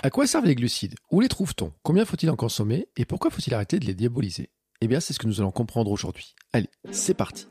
À quoi servent les glucides? Où les trouve-t-on? Combien faut-il en consommer? Et pourquoi faut-il arrêter de les diaboliser? Eh bien, c'est ce que nous allons comprendre aujourd'hui. Allez, c'est parti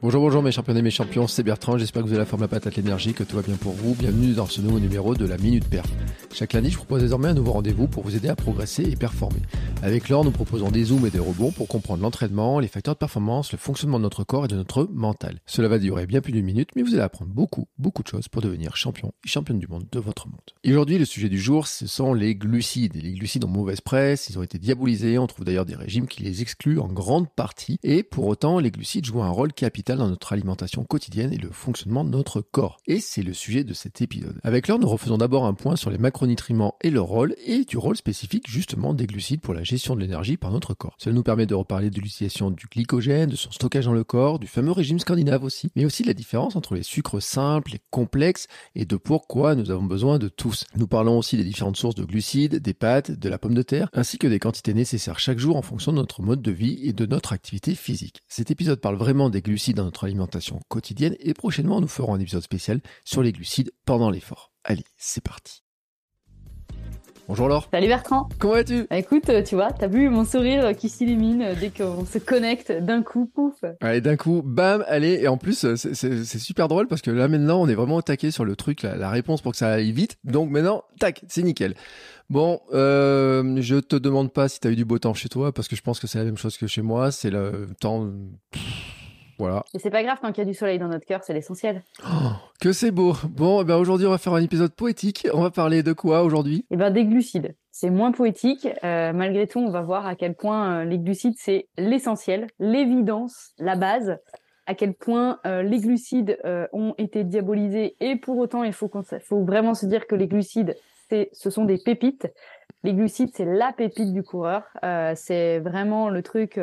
Bonjour, bonjour mes champions et mes champions, c'est Bertrand, j'espère que vous avez la forme, la patate, l'énergie, que tout va bien pour vous. Bienvenue dans ce nouveau numéro de la Minute Perf. Chaque lundi, je propose désormais un nouveau rendez-vous pour vous aider à progresser et performer. Avec l'or, nous proposons des zooms et des rebonds pour comprendre l'entraînement, les facteurs de performance, le fonctionnement de notre corps et de notre mental. Cela va durer bien plus d'une minute, mais vous allez apprendre beaucoup, beaucoup de choses pour devenir champion et championne du monde de votre monde. Et aujourd'hui, le sujet du jour, ce sont les glucides. les glucides ont mauvaise presse, ils ont été diabolisés, on trouve d'ailleurs des régimes qui les excluent en grande partie, et pour autant, les glucides jouent un rôle capital dans notre alimentation quotidienne et le fonctionnement de notre corps. Et c'est le sujet de cet épisode. Avec l'heure, nous refaisons d'abord un point sur les macronutriments et leur rôle, et du rôle spécifique justement des glucides pour la gestion de l'énergie par notre corps. Cela nous permet de reparler de l'utilisation du glycogène, de son stockage dans le corps, du fameux régime scandinave aussi, mais aussi de la différence entre les sucres simples et complexes, et de pourquoi nous avons besoin de tous. Nous parlons aussi des différentes sources de glucides, des pâtes, de la pomme de terre, ainsi que des quantités nécessaires chaque jour en fonction de notre mode de vie et de notre activité physique. Cet épisode parle vraiment des glucides dans notre alimentation quotidienne et prochainement nous ferons un épisode spécial sur les glucides pendant l'effort. Allez, c'est parti. Bonjour Laure. Salut Bertrand. Comment vas-tu? Bah, Écoute, euh, tu vois, t'as vu mon sourire euh, qui s'illumine euh, dès qu'on se connecte d'un coup, pouf. Allez, d'un coup, bam, allez. Et en plus, c'est super drôle parce que là maintenant, on est vraiment attaqué sur le truc, la, réponse pour que ça aille vite. Donc maintenant, tac, c'est nickel. Bon, euh, je te demande pas si t'as eu du beau temps chez toi parce que je pense que c'est la même chose que chez moi. C'est le temps. Voilà. Et c'est pas grave quand il y a du soleil dans notre cœur, c'est l'essentiel. Oh, que c'est beau. Bon, eh ben aujourd'hui on va faire un épisode poétique. On va parler de quoi aujourd'hui? Eh ben des glucides. C'est moins poétique. Euh, malgré tout, on va voir à quel point euh, les glucides c'est l'essentiel, l'évidence, la base. À quel point euh, les glucides ont été diabolisés et pour autant il faut, faut vraiment se dire que les glucides ce sont des pépites. Les glucides c'est la pépite du coureur. c'est vraiment le truc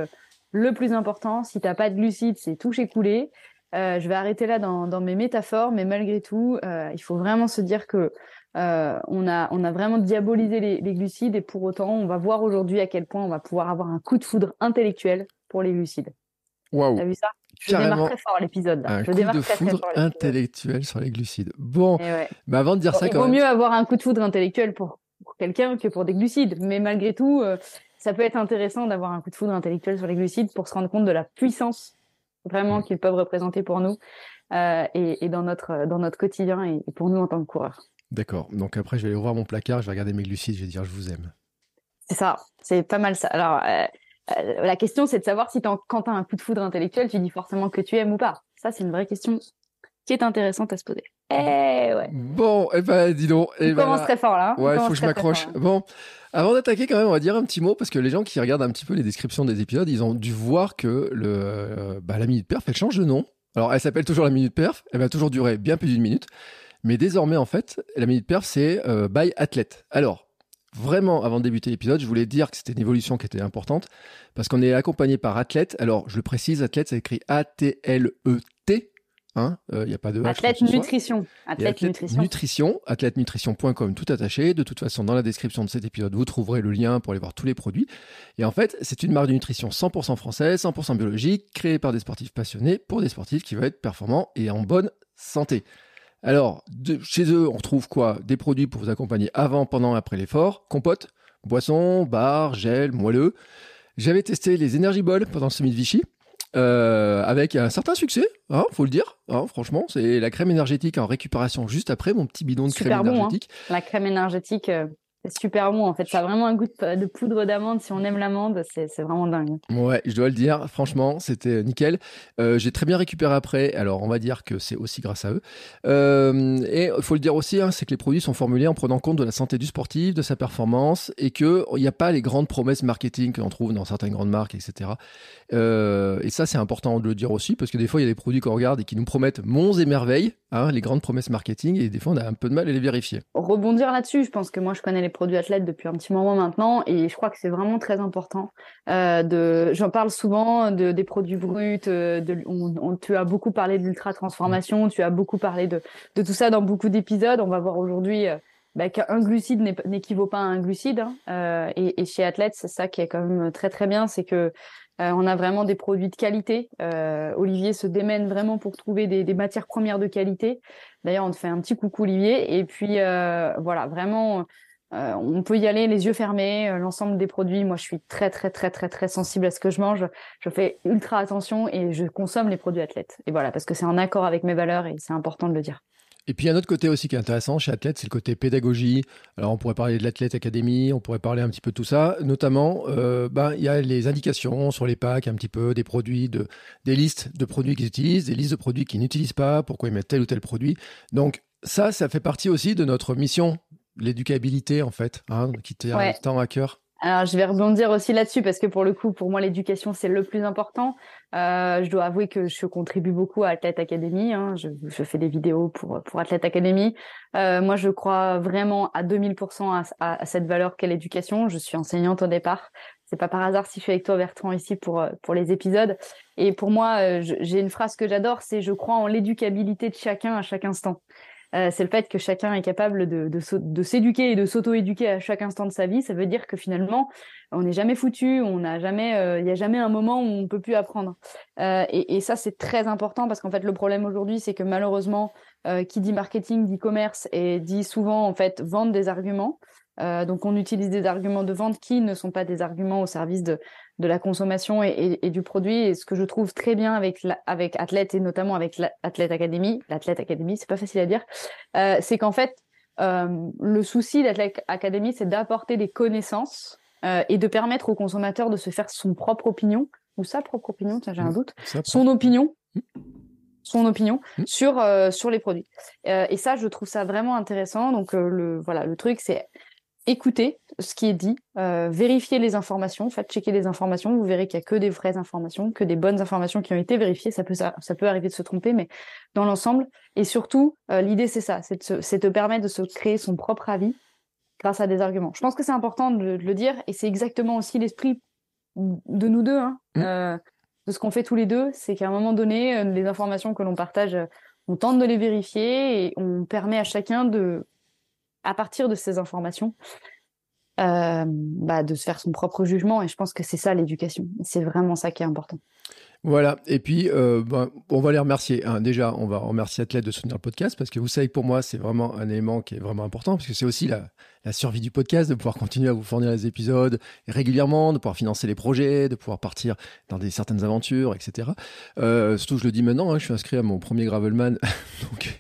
le plus important, si t'as pas de glucides, c'est touche écoulé. Euh, je vais arrêter là dans, mes métaphores, mais malgré tout, euh, il faut vraiment se dire que euh, on a on a vraiment diabolisé les, glucides et pour autant, on va voir aujourd'hui à quel point on va pouvoir avoir un coup de foudre intellectuel pour les glucides. Waouh. T'as vu ça? Je démarre très fort l'épisode. Un coup de foudre intellectuel sur les glucides. Bon, mais bah, avant de dire ça, il vaut mieux avoir un coup de foudre intellectuel pour, pour quelqu'un que pour des glucides. Mais malgré tout, ça peut être intéressant d'avoir un coup de foudre intellectuel sur les glucides pour se rendre compte de la puissance vraiment mm. qu'ils peuvent représenter pour nous euh, et, dans notre dans notre quotidien et pour nous en tant que coureurs. D'accord. Donc après, je vais aller ouvrir mon placard, je vais regarder mes glucides, je vais dire je vous aime. C'est ça. C'est pas mal ça. Alors euh, euh, la question, c'est de savoir si quand tu as un coup de foudre intellectuel, tu dis forcément que tu aimes ou pas. Ça, c'est une vraie question qui est intéressante à se poser. Eh ouais. Bon, eh ben dis donc. Eh On ben, commence très fort là. Ouais, il faut que je m'accroche. Bon, avant d'attaquer, quand même, on va dire un petit mot parce que les gens qui regardent un petit peu les descriptions des épisodes, ils ont dû voir que le, euh, bah, la minute perf, elle change de nom. Alors, elle s'appelle toujours la minute perf. Elle va toujours durer bien plus d'une minute. Mais désormais, en fait, la minute perf, c'est euh, by athlète. Alors, vraiment, avant de débuter l'épisode, je voulais dire que c'était une évolution qui était importante parce qu'on est accompagné par athlète. Alors, je le précise, athlète, ça écrit A-T-L-E-T il hein, n'y euh, a pas de Athlète nutrition. Athlète, nutrition. Nutrition, athlètenutrition.com tout attaché. De toute façon, dans la description de cet épisode, vous trouverez le lien pour aller voir tous les produits. Et en fait, c'est une marque de nutrition 100% française, 100% biologique, créée par des sportifs passionnés pour des sportifs qui veulent être performants et en bonne santé. Alors, chez eux, on retrouve quoi? Des produits pour vous accompagner avant, pendant, après l'effort, compote, boissons, bar, gel, moelleux. J'avais testé les Energy Balls pendant le semi de Vichy. Euh, avec un certain succès, hein, faut le dire. Hein, franchement, c'est la crème énergétique en récupération juste après mon petit bidon de crème hein. énergétique. La crème énergétique, euh, c'est super bon en fait. Ça a vraiment un goût de, poudre d'amande. Si on aime l'amande, c'est vraiment dingue. Ouais, je dois le dire. Franchement, c'était nickel. Euh, j'ai très bien récupéré après. Alors, on va dire que c'est aussi grâce à eux. Euh, et il faut le dire aussi, hein, c'est que les produits sont formulés en prenant compte de la santé du sportif, de sa performance, et qu'il n'y a pas les grandes promesses marketing qu'on trouve dans certaines grandes marques, etc. Euh, et ça, c'est important de le dire aussi, parce que des fois, il y a des produits qu'on regarde et qui nous promettent monts et merveilles, hein, les grandes promesses marketing, et des fois, on a un peu de mal à les vérifier. Rebondir là-dessus, je pense que moi, je connais les produits athlètes depuis un petit moment maintenant et je crois que c'est vraiment très important. Euh, de, j'en parle souvent de, des produits bruts. Euh, de, on, tu as beaucoup parlé de l'ultra transformation, tu as beaucoup parlé de, de tout ça dans beaucoup d'épisodes. On va voir aujourd'hui euh, bah, qu'un glucide n'équivaut pas à un glucide. Hein. Et, chez Athlète, c'est ça qui est quand même très très bien, c'est que on a vraiment des produits de qualité. Olivier se démène vraiment pour trouver des matières premières de qualité. D'ailleurs, on te fait un petit coucou Olivier. Et puis voilà, vraiment euh, on peut y aller les yeux fermés, euh, l'ensemble des produits. Moi, je suis très, très, très, très, très sensible à ce que je mange. Je fais ultra attention et je consomme les produits athlètes. Et voilà, parce que c'est en accord avec mes valeurs et c'est important de le dire. Et puis, un autre côté aussi qui est intéressant chez Athlète, c'est le côté pédagogie. Alors, on pourrait parler de l'Athlète Academy, on pourrait parler un petit peu de tout ça. Notamment, euh, ben, il y a les indications sur les packs, un petit peu, des produits, de, des listes de produits qu'ils utilisent, des listes de produits qu'ils n'utilisent pas, pourquoi ils mettent tel ou tel produit. Donc, ça, ça fait partie aussi de notre mission l'éducabilité en fait, hein, qui tient tant à cœur. Alors, je vais rebondir aussi là-dessus parce que pour le coup, pour moi, l'éducation, c'est le plus important. Euh, je dois avouer que je contribue beaucoup à Athlète Academy. Hein. Je, je, fais des vidéos pour, pour Athlète Academy. Euh, moi, je crois vraiment à 2000% à, à, cette valeur qu'est l'éducation. Je suis enseignante au départ. C'est pas par hasard si je suis avec toi, Bertrand, ici pour, pour les épisodes. Et pour moi, euh, j'ai une phrase que j'adore, c'est je crois en l'éducabilité de chacun à chaque instant. Euh, c'est le fait que chacun est capable de, de, s'éduquer et de s'auto-éduquer à chaque instant de sa vie. Ça veut dire que finalement, on n'est jamais foutu, on n'a jamais, euh, il n'y a jamais un moment où on peut plus apprendre. Euh, et, et, ça, c'est très important parce qu'en fait, le problème aujourd'hui, c'est que malheureusement, qui dit marketing dit commerce et dit souvent en fait vendre des arguments. Euh, donc on utilise des arguments de vente qui ne sont pas des arguments au service de, de la consommation et, et, du produit. Et ce que je trouve très bien avec, la, avec Athlète et notamment avec l'Athlète Academy, l'Athlète Academy, c'est pas facile à dire, euh, c'est qu'en fait, euh, le souci d'Athlète Academy, c'est d'apporter des connaissances euh, et de permettre au consommateur de se faire son propre opinion, ou sa propre opinion, j'ai un mmh. doute, son opinion. Mmh. son opinion mmh. sur sur les produits et ça je trouve ça vraiment intéressant donc le voilà le truc c'est écoutez ce qui est dit, euh, vérifiez les informations, faites checker les informations, vous verrez qu'il n'y a que des vraies informations, que des bonnes informations qui ont été vérifiées, ça peut, ça, peut arriver de se tromper, mais dans l'ensemble, et surtout, euh, l'idée c'est ça, c'est de, permettre de se créer son propre avis grâce à des arguments. Je pense que c'est important de, le dire, et c'est exactement aussi l'esprit de nous deux, hein, mmh. euh, de ce qu'on fait tous les deux, c'est qu'à un moment donné, les informations que l'on partage, on tente de les vérifier et on permet à chacun de à partir de ces informations, euh, bah, de se faire son propre jugement. Et je pense que c'est ça l'éducation. C'est vraiment ça qui est important. Voilà, et puis euh, ben, on va les remercier. Hein. Déjà, on va remercier Athlète de soutenir le podcast parce que vous savez que pour moi, c'est vraiment un élément qui est vraiment important parce que c'est aussi la, survie du podcast, de pouvoir continuer à vous fournir les épisodes régulièrement, de pouvoir financer les projets, de pouvoir partir dans des certaines aventures, etc. Euh, surtout, je le dis maintenant, hein, je suis inscrit à mon premier Gravelman, donc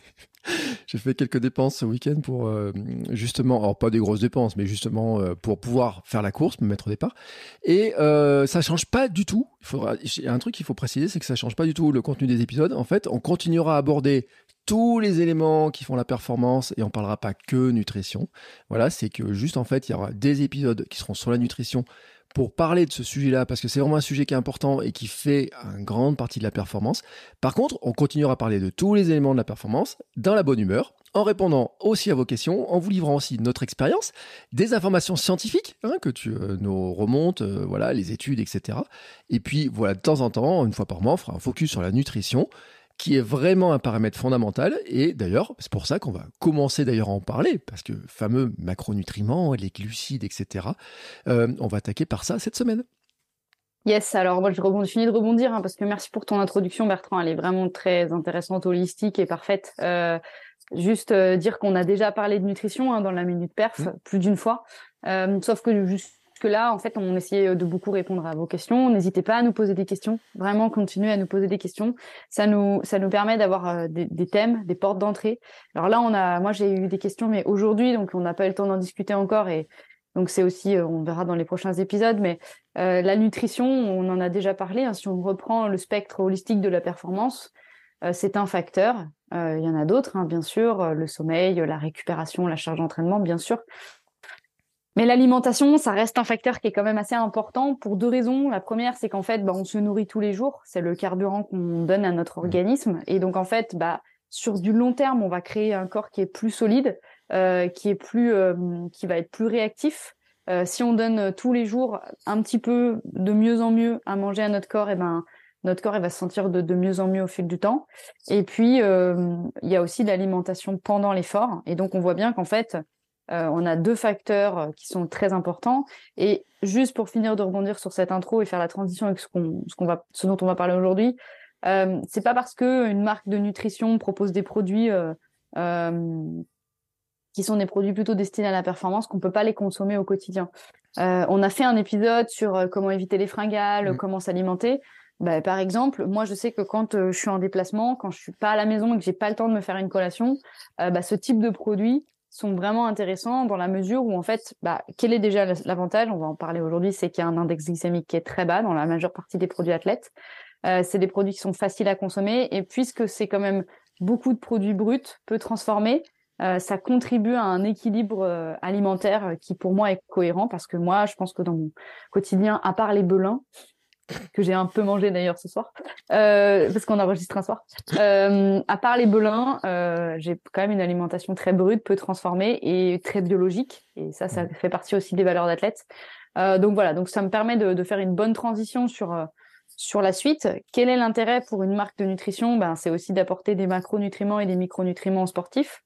j'ai fait quelques dépenses ce week-end pour euh, justement, alors pas des grosses dépenses, mais justement euh, pour pouvoir faire la course, me mettre au départ. Et euh, ça change pas du tout. Il faudra, un truc qu'il faut préciser, c'est que ça change pas du tout le contenu des épisodes. En fait, on continuera à aborder tous les éléments qui font la performance et on parlera pas que nutrition. Voilà, c'est que juste en fait, il y aura des épisodes qui seront sur la nutrition pour parler de ce sujet-là, parce que c'est vraiment un sujet qui est important et qui fait une grande partie de la performance. Par contre, on continuera à parler de tous les éléments de la performance dans la bonne humeur, en répondant aussi à vos questions, en vous livrant aussi notre expérience, des informations scientifiques hein, que tu euh, nous remontes, euh, voilà, les études, etc. Et puis voilà, de temps en temps, une fois par mois, on fera un focus sur la nutrition qui est vraiment un paramètre fondamental. Et d'ailleurs, c'est pour ça qu'on va commencer d'ailleurs à en parler, parce que fameux macronutriments, les glucides, etc., euh, on va attaquer par ça cette semaine. Yes, alors moi je, rebondis, finis de rebondir, hein, parce que merci pour ton introduction Bertrand, elle est vraiment très intéressante, holistique et parfaite. Euh, juste euh, dire qu'on a déjà parlé de nutrition hein, dans la Minute Perf, mmh. plus d'une fois, sauf que juste là, en fait, on essayait de beaucoup répondre à vos questions. N'hésitez pas à nous poser des questions. Vraiment, continuez à nous poser des questions. Ça nous, ça nous permet d'avoir euh, des, thèmes, des portes d'entrée. Alors là, on a, moi, j'ai eu des questions, mais aujourd'hui, donc on n'a pas eu le temps d'en discuter encore et donc c'est aussi, euh, on verra dans les prochains épisodes, mais euh, la nutrition, on en a déjà parlé. Hein. si on reprend le spectre holistique de la performance, c'est un facteur. Il y en a d'autres, hein, bien sûr, le sommeil, la récupération, la charge d'entraînement, bien sûr. Mais l'alimentation, ça reste un facteur qui est quand même assez important pour deux raisons. La première, c'est qu'en fait, bah, on se nourrit tous les jours. C'est le carburant qu'on donne à notre mmh. organisme. Et donc, en fait, bah, sur du long terme, on va créer un corps qui est plus solide, euh, qui est plus, euh, qui va être plus réactif. Euh, si on donne tous les jours un petit peu de mieux en mieux à manger à notre corps, et eh ben notre corps il va se sentir de, de mieux en mieux au fil du temps. Et puis il y a aussi l'alimentation pendant l'effort. Et donc on voit bien qu'en fait on a deux facteurs qui sont très importants. Et juste pour finir de rebondir sur cette intro et faire la transition avec ce, qu'on, ce, qu'on va, ce dont on va parler aujourd'hui, euh, c'est pas parce que une marque de nutrition propose des produits euh, euh, qui sont des produits plutôt destinés à la performance qu'on peut pas les consommer au quotidien. Euh, on a fait un épisode sur euh, comment éviter les fringales, mmh. comment s'alimenter. Bah, par exemple, moi je sais que quand je suis en déplacement, quand je suis pas à la maison et que j'ai pas le temps de me faire une collation, bah, ce type de produits sont vraiment intéressants dans la mesure où en fait, bah, quel est déjà l'avantage On va en parler aujourd'hui, c'est qu'il y a un index glycémique qui est très bas dans la majeure partie des produits athlètes. Euh, c'est des produits qui sont faciles à consommer et puisque c'est quand même beaucoup de produits bruts, peu transformés, euh, ça contribue à un équilibre euh, alimentaire qui pour moi est cohérent parce que moi, je pense que dans mon quotidien, à part les belins, que j'ai un peu mangé d'ailleurs ce soir, euh, parce qu'on enregistre un soir. Euh, à part les belins, euh, j'ai quand même une alimentation très brute, peu transformée et très biologique. Et ça, ça fait partie aussi des valeurs d'athlète. donc voilà, donc ça me permet de, de faire une bonne transition sur sur la suite, quel est l'intérêt pour une marque de nutrition? Ben, C'est aussi d'apporter des macronutriments et des micronutriments sportifs.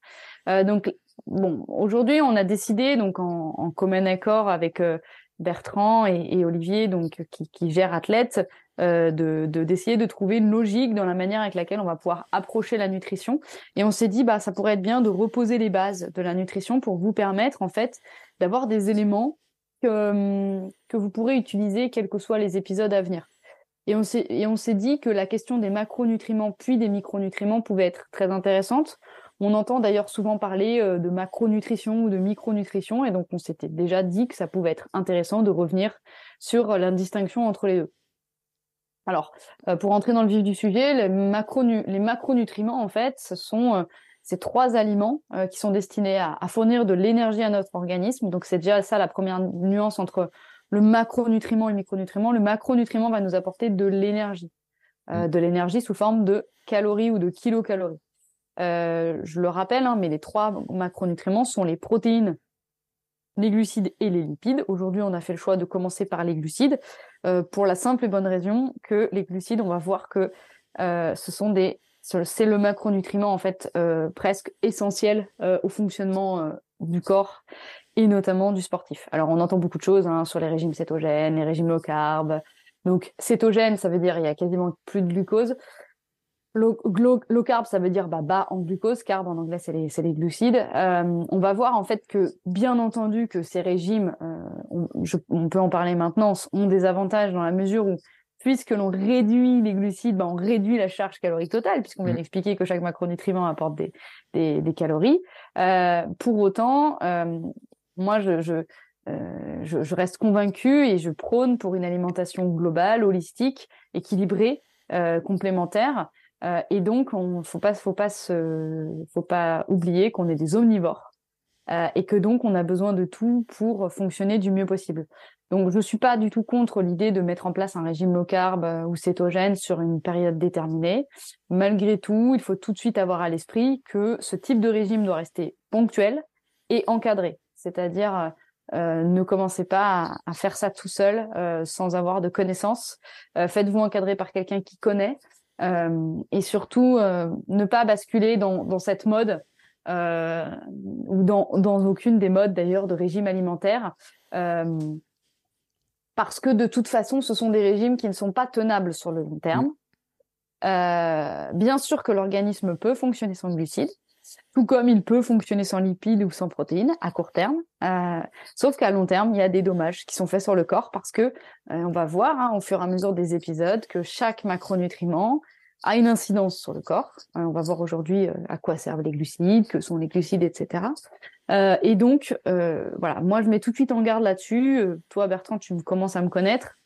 Euh, donc, bon, aujourd'hui, on a décidé, donc en, en commun accord avec euh, Bertrand et, Olivier, donc qui, gèrent Athlète, euh, de d'essayer de, trouver une logique dans la manière avec laquelle on va pouvoir approcher la nutrition. Et on s'est dit, bah, ça pourrait être bien de reposer les bases de la nutrition pour vous permettre, en fait, d'avoir des éléments que, que vous pourrez utiliser quels que soient les épisodes à venir. Et on s'est dit que la question des macronutriments puis des micronutriments pouvait être très intéressante. On entend d'ailleurs souvent parler euh, de macronutrition ou de micronutrition, et donc on s'était déjà dit que ça pouvait être intéressant de revenir sur la distinction entre les deux. Alors, euh, pour entrer dans le vif du sujet, les, les macronutriments, en fait, ce sont euh, ces trois aliments qui sont destinés à, à fournir de l'énergie à notre organisme. Donc c'est déjà ça la première nuance entre le macronutriment et le micronutriment. Le macronutriment va nous apporter de l'énergie, euh, mm. de l'énergie sous forme de calories ou de kilocalories. Euh, je le rappelle, hein, mais les trois macronutriments sont les protéines, les glucides et les lipides. Aujourd'hui, on a fait le choix de commencer par les glucides euh, pour la simple et bonne raison que les glucides, on va voir que ce sont des c'est le macronutriment en fait presque essentiel au fonctionnement du corps et notamment du sportif. Alors on entend beaucoup de choses hein, sur les régimes cétogènes, les régimes low carb. Donc cétogène, ça veut dire il y a quasiment plus de glucose. Low, low, carb, ça veut dire bah, bas en glucose. Carb en anglais, c'est les, les, glucides. Euh, on va voir en fait que, bien entendu, que ces régimes, euh, on, on, peut en parler maintenant, ont des avantages dans la mesure où, puisque l'on réduit les glucides, bah, on réduit la charge calorique totale, puisqu'on vient mmh. d'expliquer que chaque macronutriment apporte des, des, des calories. Euh, pour autant, moi, je, je, euh, je, je, reste convaincue et je prône pour une alimentation globale, holistique, équilibrée, euh, complémentaire. Euh, et donc, on faut pas, faut pas faut pas oublier qu'on est des omnivores euh, et que donc on a besoin de tout pour fonctionner du mieux possible. Donc, je suis pas du tout contre l'idée de mettre en place un régime low carb euh, ou cétogène sur une période déterminée. Malgré tout, il faut tout de suite avoir à l'esprit que ce type de régime doit rester ponctuel et encadré c'est-à-dire euh, euh, ne commencez pas à, faire ça tout seul euh, sans avoir de connaissances. Faites-vous encadrer par quelqu'un qui connaît et surtout ne pas basculer dans, cette mode ou dans, dans, aucune des modes d'ailleurs de régime alimentaire parce que de toute façon ce sont des régimes qui ne sont pas tenables sur le long terme. Bien sûr que l'organisme peut fonctionner sans glucides, tout comme il peut fonctionner sans lipides ou sans protéines à court terme. Euh, sauf qu'à long terme, il y a des dommages qui sont faits sur le corps parce que euh, on va voir hein, au fur et à mesure des épisodes que chaque macronutriment a une incidence sur le corps. Euh, on va voir aujourd'hui à quoi servent les glucides, que sont les glucides, etc. et donc, voilà, moi je mets tout de suite en garde là-dessus. toi, Bertrand, tu commences à me connaître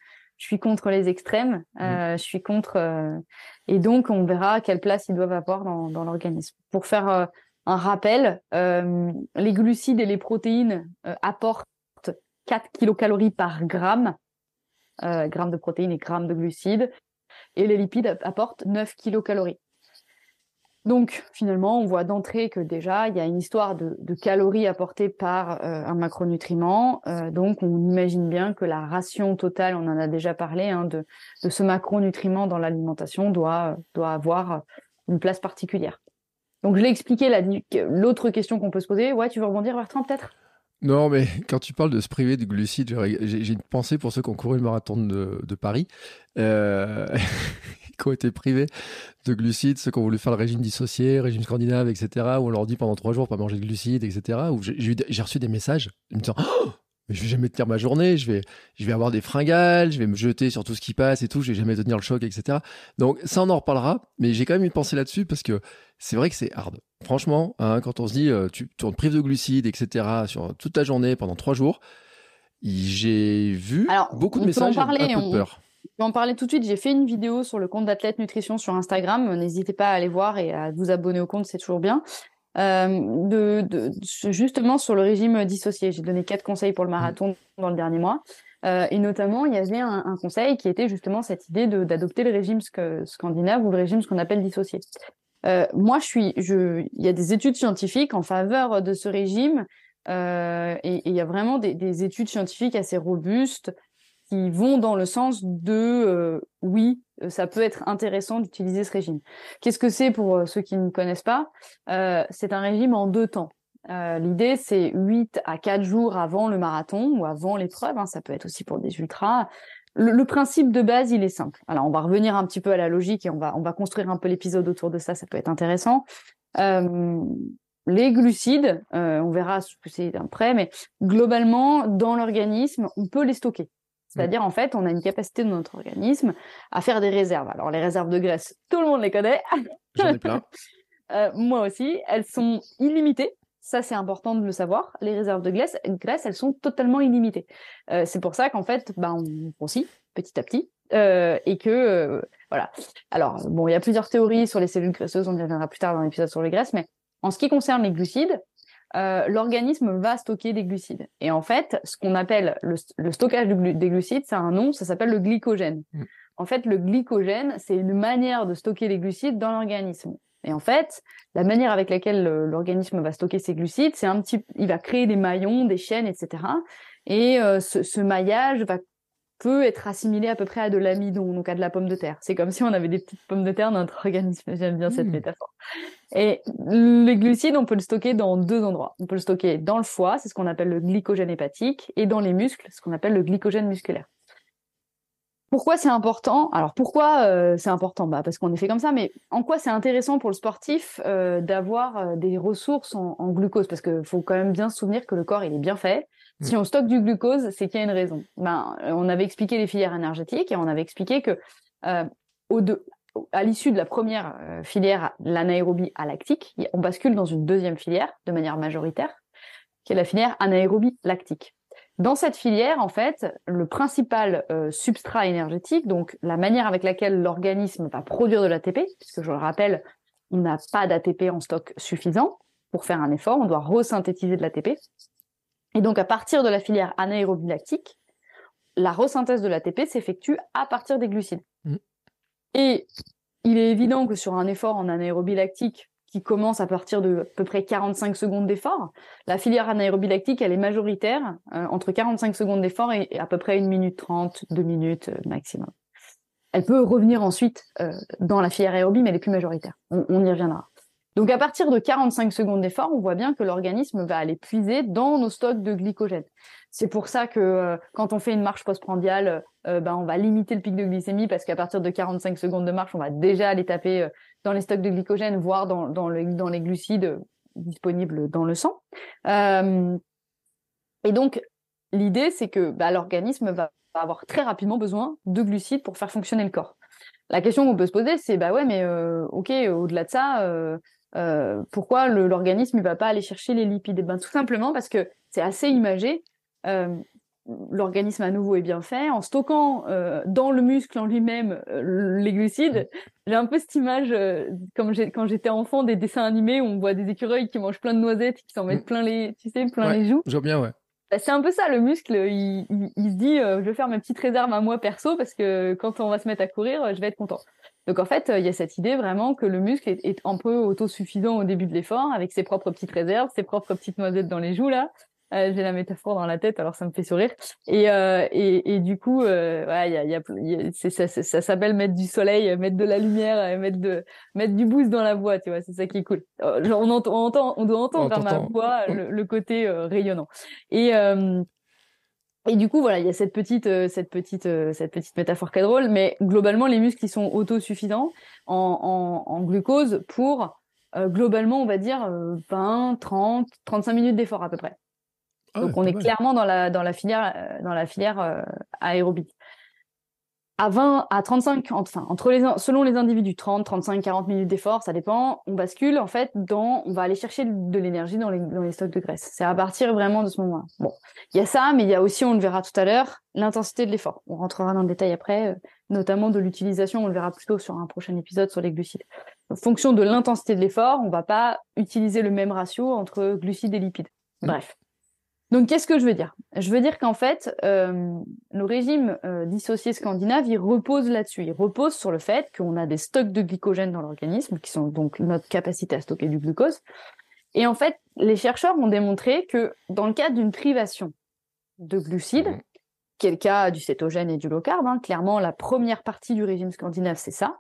je suis contre les extrêmes, euh, je suis contre, euh, et donc on verra quelle place ils doivent avoir dans, dans l'organisme. Pour faire euh, un rappel, les glucides et les protéines apportent 4 kilocalories par gramme, gramme de protéines et gramme de glucides, et les lipides apportent 9 kilocalories. Donc finalement, on voit d'entrée que déjà, il y a une histoire de, calories apportées par euh, un macronutriment. Euh, donc on imagine bien que la ration totale, on en a déjà parlé, hein, de, ce macronutriment dans l'alimentation doit, doit avoir une place particulière. Donc je l'ai expliqué, l'autre question qu'on peut se poser, ouais, tu veux rebondir Bertrand peut-être? Non, mais quand tu parles de se priver de glucides, j'ai une pensée pour ceux qui ont couru le marathon de, Paris, euh, qui ont été privés de glucides, ceux qui ont voulu faire le régime dissocié, régime scandinave, etc., où on leur dit pendant trois jours pas manger de glucides, etc., où j'ai reçu des messages me disant oh je vais jamais tenir ma journée, je vais, je vais avoir des fringales, je vais me jeter sur tout ce qui passe et tout, je vais jamais tenir le choc, etc. Donc ça, on en reparlera, mais j'ai quand même une pensée là-dessus parce que c'est vrai que c'est hard. Franchement, hein, quand on se dit, euh, tu, tu te prives de glucides, etc. sur toute ta journée pendant trois jours, j'ai vu beaucoup de messages parler, un peu peur. Vais en parler tout de suite. J'ai fait une vidéo sur le compte d'Athlète Nutrition sur Instagram. N'hésitez pas à aller voir et à vous abonner au compte, c'est toujours bien. Euh, justement sur le régime dissocié. J'ai donné quatre conseils pour le marathon dans le dernier mois. Euh, et notamment, il y avait un, un, conseil qui était justement cette idée d'adopter le régime scandinave ou le régime ce qu'on appelle dissocié. Euh, moi, je suis, il y a des études scientifiques en faveur de ce régime et, il y a vraiment des, études scientifiques assez robustes qui vont dans le sens de euh, oui, ça peut être intéressant d'utiliser ce régime. Qu'est-ce que c'est pour euh, ceux qui ne connaissent pas? Euh, C'est un régime en deux temps. L'idée, c'est 8 à 4 jours avant le marathon ou avant l'épreuve. Hein, ça peut être aussi pour des ultras. Le, principe de base, il est simple. Alors, on va revenir un petit peu à la logique et on va, on va construire un peu l'épisode autour de ça. Ça peut être intéressant. les glucides, on verra ce que c'est après, mais globalement, dans l'organisme, on peut les stocker. C'est-à-dire, en fait, on a une capacité de notre organisme à faire des réserves. Alors, les réserves de graisse, tout le monde les connaît. J'en ai plein. euh, moi aussi. Elles sont illimitées. Ça, c'est important de le savoir. Les réserves de graisse, graisse elles sont totalement illimitées. Euh, c'est pour ça qu'en fait, ben, on grossit petit à petit. Euh, et que, voilà. Alors, bon, il y a plusieurs théories sur les cellules graisseuses. On y reviendra plus tard dans l'épisode sur les graisses. Mais en ce qui concerne les glucides, euh, l'organisme va stocker des glucides. Et en fait, ce qu'on appelle le, stockage des glucides, c'est un nom, ça s'appelle le glycogène. Mm. En fait, le glycogène, c'est une manière de stocker les glucides dans l'organisme. Et en fait, la manière avec laquelle l'organisme va stocker ses glucides, c'est un petit, il va créer des maillons, des chaînes, etc. Et euh, ce, ce, maillage va peut être assimilé à peu près à de l'amidon, donc à de la pomme de terre. C'est comme si on avait des petites pommes de terre dans notre organisme. J'aime bien cette hmm. métaphore. Et les glucides, on peut le stocker dans deux endroits. On peut le stocker dans le foie, c'est ce qu'on appelle le glycogène hépatique, et dans les muscles, ce qu'on appelle le glycogène musculaire. Pourquoi c'est important? Alors pourquoi euh, c'est important? Bah Parce qu'on est fait comme ça, mais en quoi c'est intéressant pour le sportif euh, d'avoir euh, des ressources en, en glucose? Parce qu'il faut quand même bien se souvenir que le corps, il est bien fait. Si on stocke du glucose, c'est qu'il y a une raison. Ben, euh, on avait expliqué les filières énergétiques et on avait expliqué que euh, à l'issue de la première euh, filière, l'anaérobie à lactique, on bascule dans une deuxième filière de manière majoritaire, qui est la filière anaérobie lactique. Dans cette filière, en fait, le principal substrat énergétique, donc la manière avec laquelle l'organisme va produire de l'ATP, puisque je le rappelle, on n'a pas d'ATP en stock suffisant pour faire un effort, on doit resynthétiser de l'ATP. Et donc, à partir de la filière anaérobie lactique, la resynthèse de l'ATP s'effectue à partir des glucides. Mm. Et il est évident que sur un effort en anaérobie lactique qui commence à partir de à peu près 45 secondes d'effort, la filière anaérobie lactique, elle est majoritaire euh, entre 45 secondes d'effort et, à peu près 1 minute 30, 2 minutes euh, maximum. Elle peut revenir ensuite euh, dans la filière aérobie, mais elle est plus majoritaire. on y reviendra. Donc à partir de 45 secondes d'effort, on voit bien que l'organisme va aller puiser dans nos stocks de glycogène. C'est pour ça que euh, quand on fait une marche postprandiale, euh, ben, on va limiter le pic de glycémie parce qu'à partir de 45 secondes de marche, on va déjà aller taper euh, dans les stocks de glycogène, voire dans, dans, dans les glucides disponibles dans le sang. et donc l'idée, c'est que bah, l'organisme va avoir très rapidement besoin de glucides pour faire fonctionner le corps. La question qu'on peut se poser, c'est bah ouais, mais ok, au-delà de ça, euh, pourquoi l'organisme ne va pas aller chercher les lipides? Eh ben, Tout simplement parce que c'est assez imagé. Euh, l'organisme à nouveau est bien fait. En stockant euh, dans le muscle en lui-même euh, les glucides, j'ai un peu cette image, euh, comme quand j'étais enfant, des dessins animés où on voit des écureuils qui mangent plein de noisettes, qui s'en mettent mm. plein les, tu sais, plein les joues. Je vois bien, ouais. Bah, c'est un peu ça, le muscle, il, il, il se dit, je vais faire ma petite réserve à moi perso parce que quand on va se mettre à courir, je vais être content. Donc en fait, il y a cette idée vraiment que le muscle est, est un peu autosuffisant au début de l'effort, avec ses propres petites réserves, ses propres petites noisettes dans les joues là, Euh, j'ai la métaphore dans la tête, alors ça me fait sourire. Et, euh, et, et, du coup, euh, ouais, y a, y a, ça, ça, ça s'appelle mettre du soleil, mettre de la lumière, mettre de mettre du boost dans la voix, tu vois. C'est ça qui est cool. Euh, genre, on, entend, on, entend, on doit entendre dans ma voix le, le côté euh, rayonnant. Et et du coup, voilà, il y a cette petite, cette petite, cette petite métaphore qui est drôle, mais globalement, les muscles, ils sont autosuffisants en, en, en glucose pour globalement, on va dire 20, 30, 35 minutes d'effort à peu près. Ah Donc on est clairement dans la dans la filière euh, dans la filière euh, aérobie. À 20 à 35 enfin entre les selon les individus 30 35 40 minutes d'effort, ça dépend, on bascule en fait dans on va aller chercher de l'énergie dans les dans les stocks de graisse. C'est à partir vraiment de ce moment-là. Bon, il y a ça mais il y a aussi on le verra tout à l'heure, l'intensité de l'effort. On rentrera dans le détail après euh, notamment de l'utilisation, on le verra plutôt sur un prochain épisode sur les glucides. En fonction de l'intensité de l'effort, on va pas utiliser le même ratio entre glucides et lipides. Mmh. Donc, qu'est-ce que je veux dire? Je veux dire qu'en fait, euh, le régime euh, dissocié scandinave, il repose là-dessus. Il repose sur le fait qu'on a des stocks de glycogène dans l'organisme, qui sont donc notre capacité à stocker du glucose. Et en fait, les chercheurs ont démontré que dans le cas d'une privation de glucides, mmh. qui est le cas du cétogène et du low carb, hein, clairement la première partie du régime scandinave, c'est ça.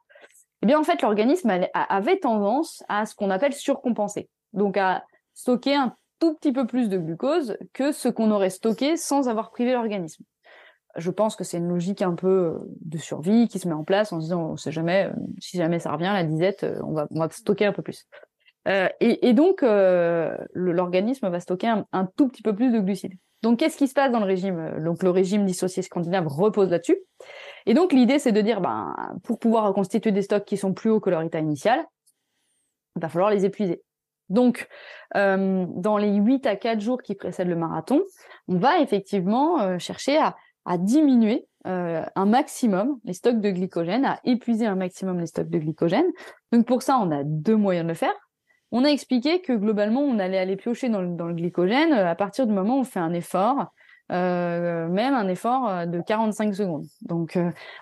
Eh bien, en fait, l'organisme avait tendance à ce qu'on appelle surcompenser, donc à stocker un tout petit peu plus de glucose que ce qu'on aurait stocké sans avoir privé l'organisme. Je pense que c'est une logique un peu euh, de survie qui se met en place en se disant, on sait jamais, euh, si jamais ça revient, la disette, euh, on va, stocker un peu plus. Et, donc, l'organisme va stocker un, un, tout petit peu plus de glucides. Donc, qu'est-ce qui se passe dans le régime? Donc, le régime dissocié scandinave repose là-dessus. Et donc, l'idée, c'est de dire, ben, pour pouvoir reconstituer des stocks qui sont plus hauts que leur état initial, il va falloir les épuiser. Donc, euh, dans les 8 à 4 jours qui précèdent le marathon, on va effectivement euh, chercher à, diminuer euh, un maximum les stocks de glycogène, à épuiser un maximum les stocks de glycogène. Donc pour ça, on a deux moyens de le faire. On a expliqué que globalement, on allait aller piocher dans le, glycogène à partir du moment où on fait un effort, même un effort de 45 secondes. Donc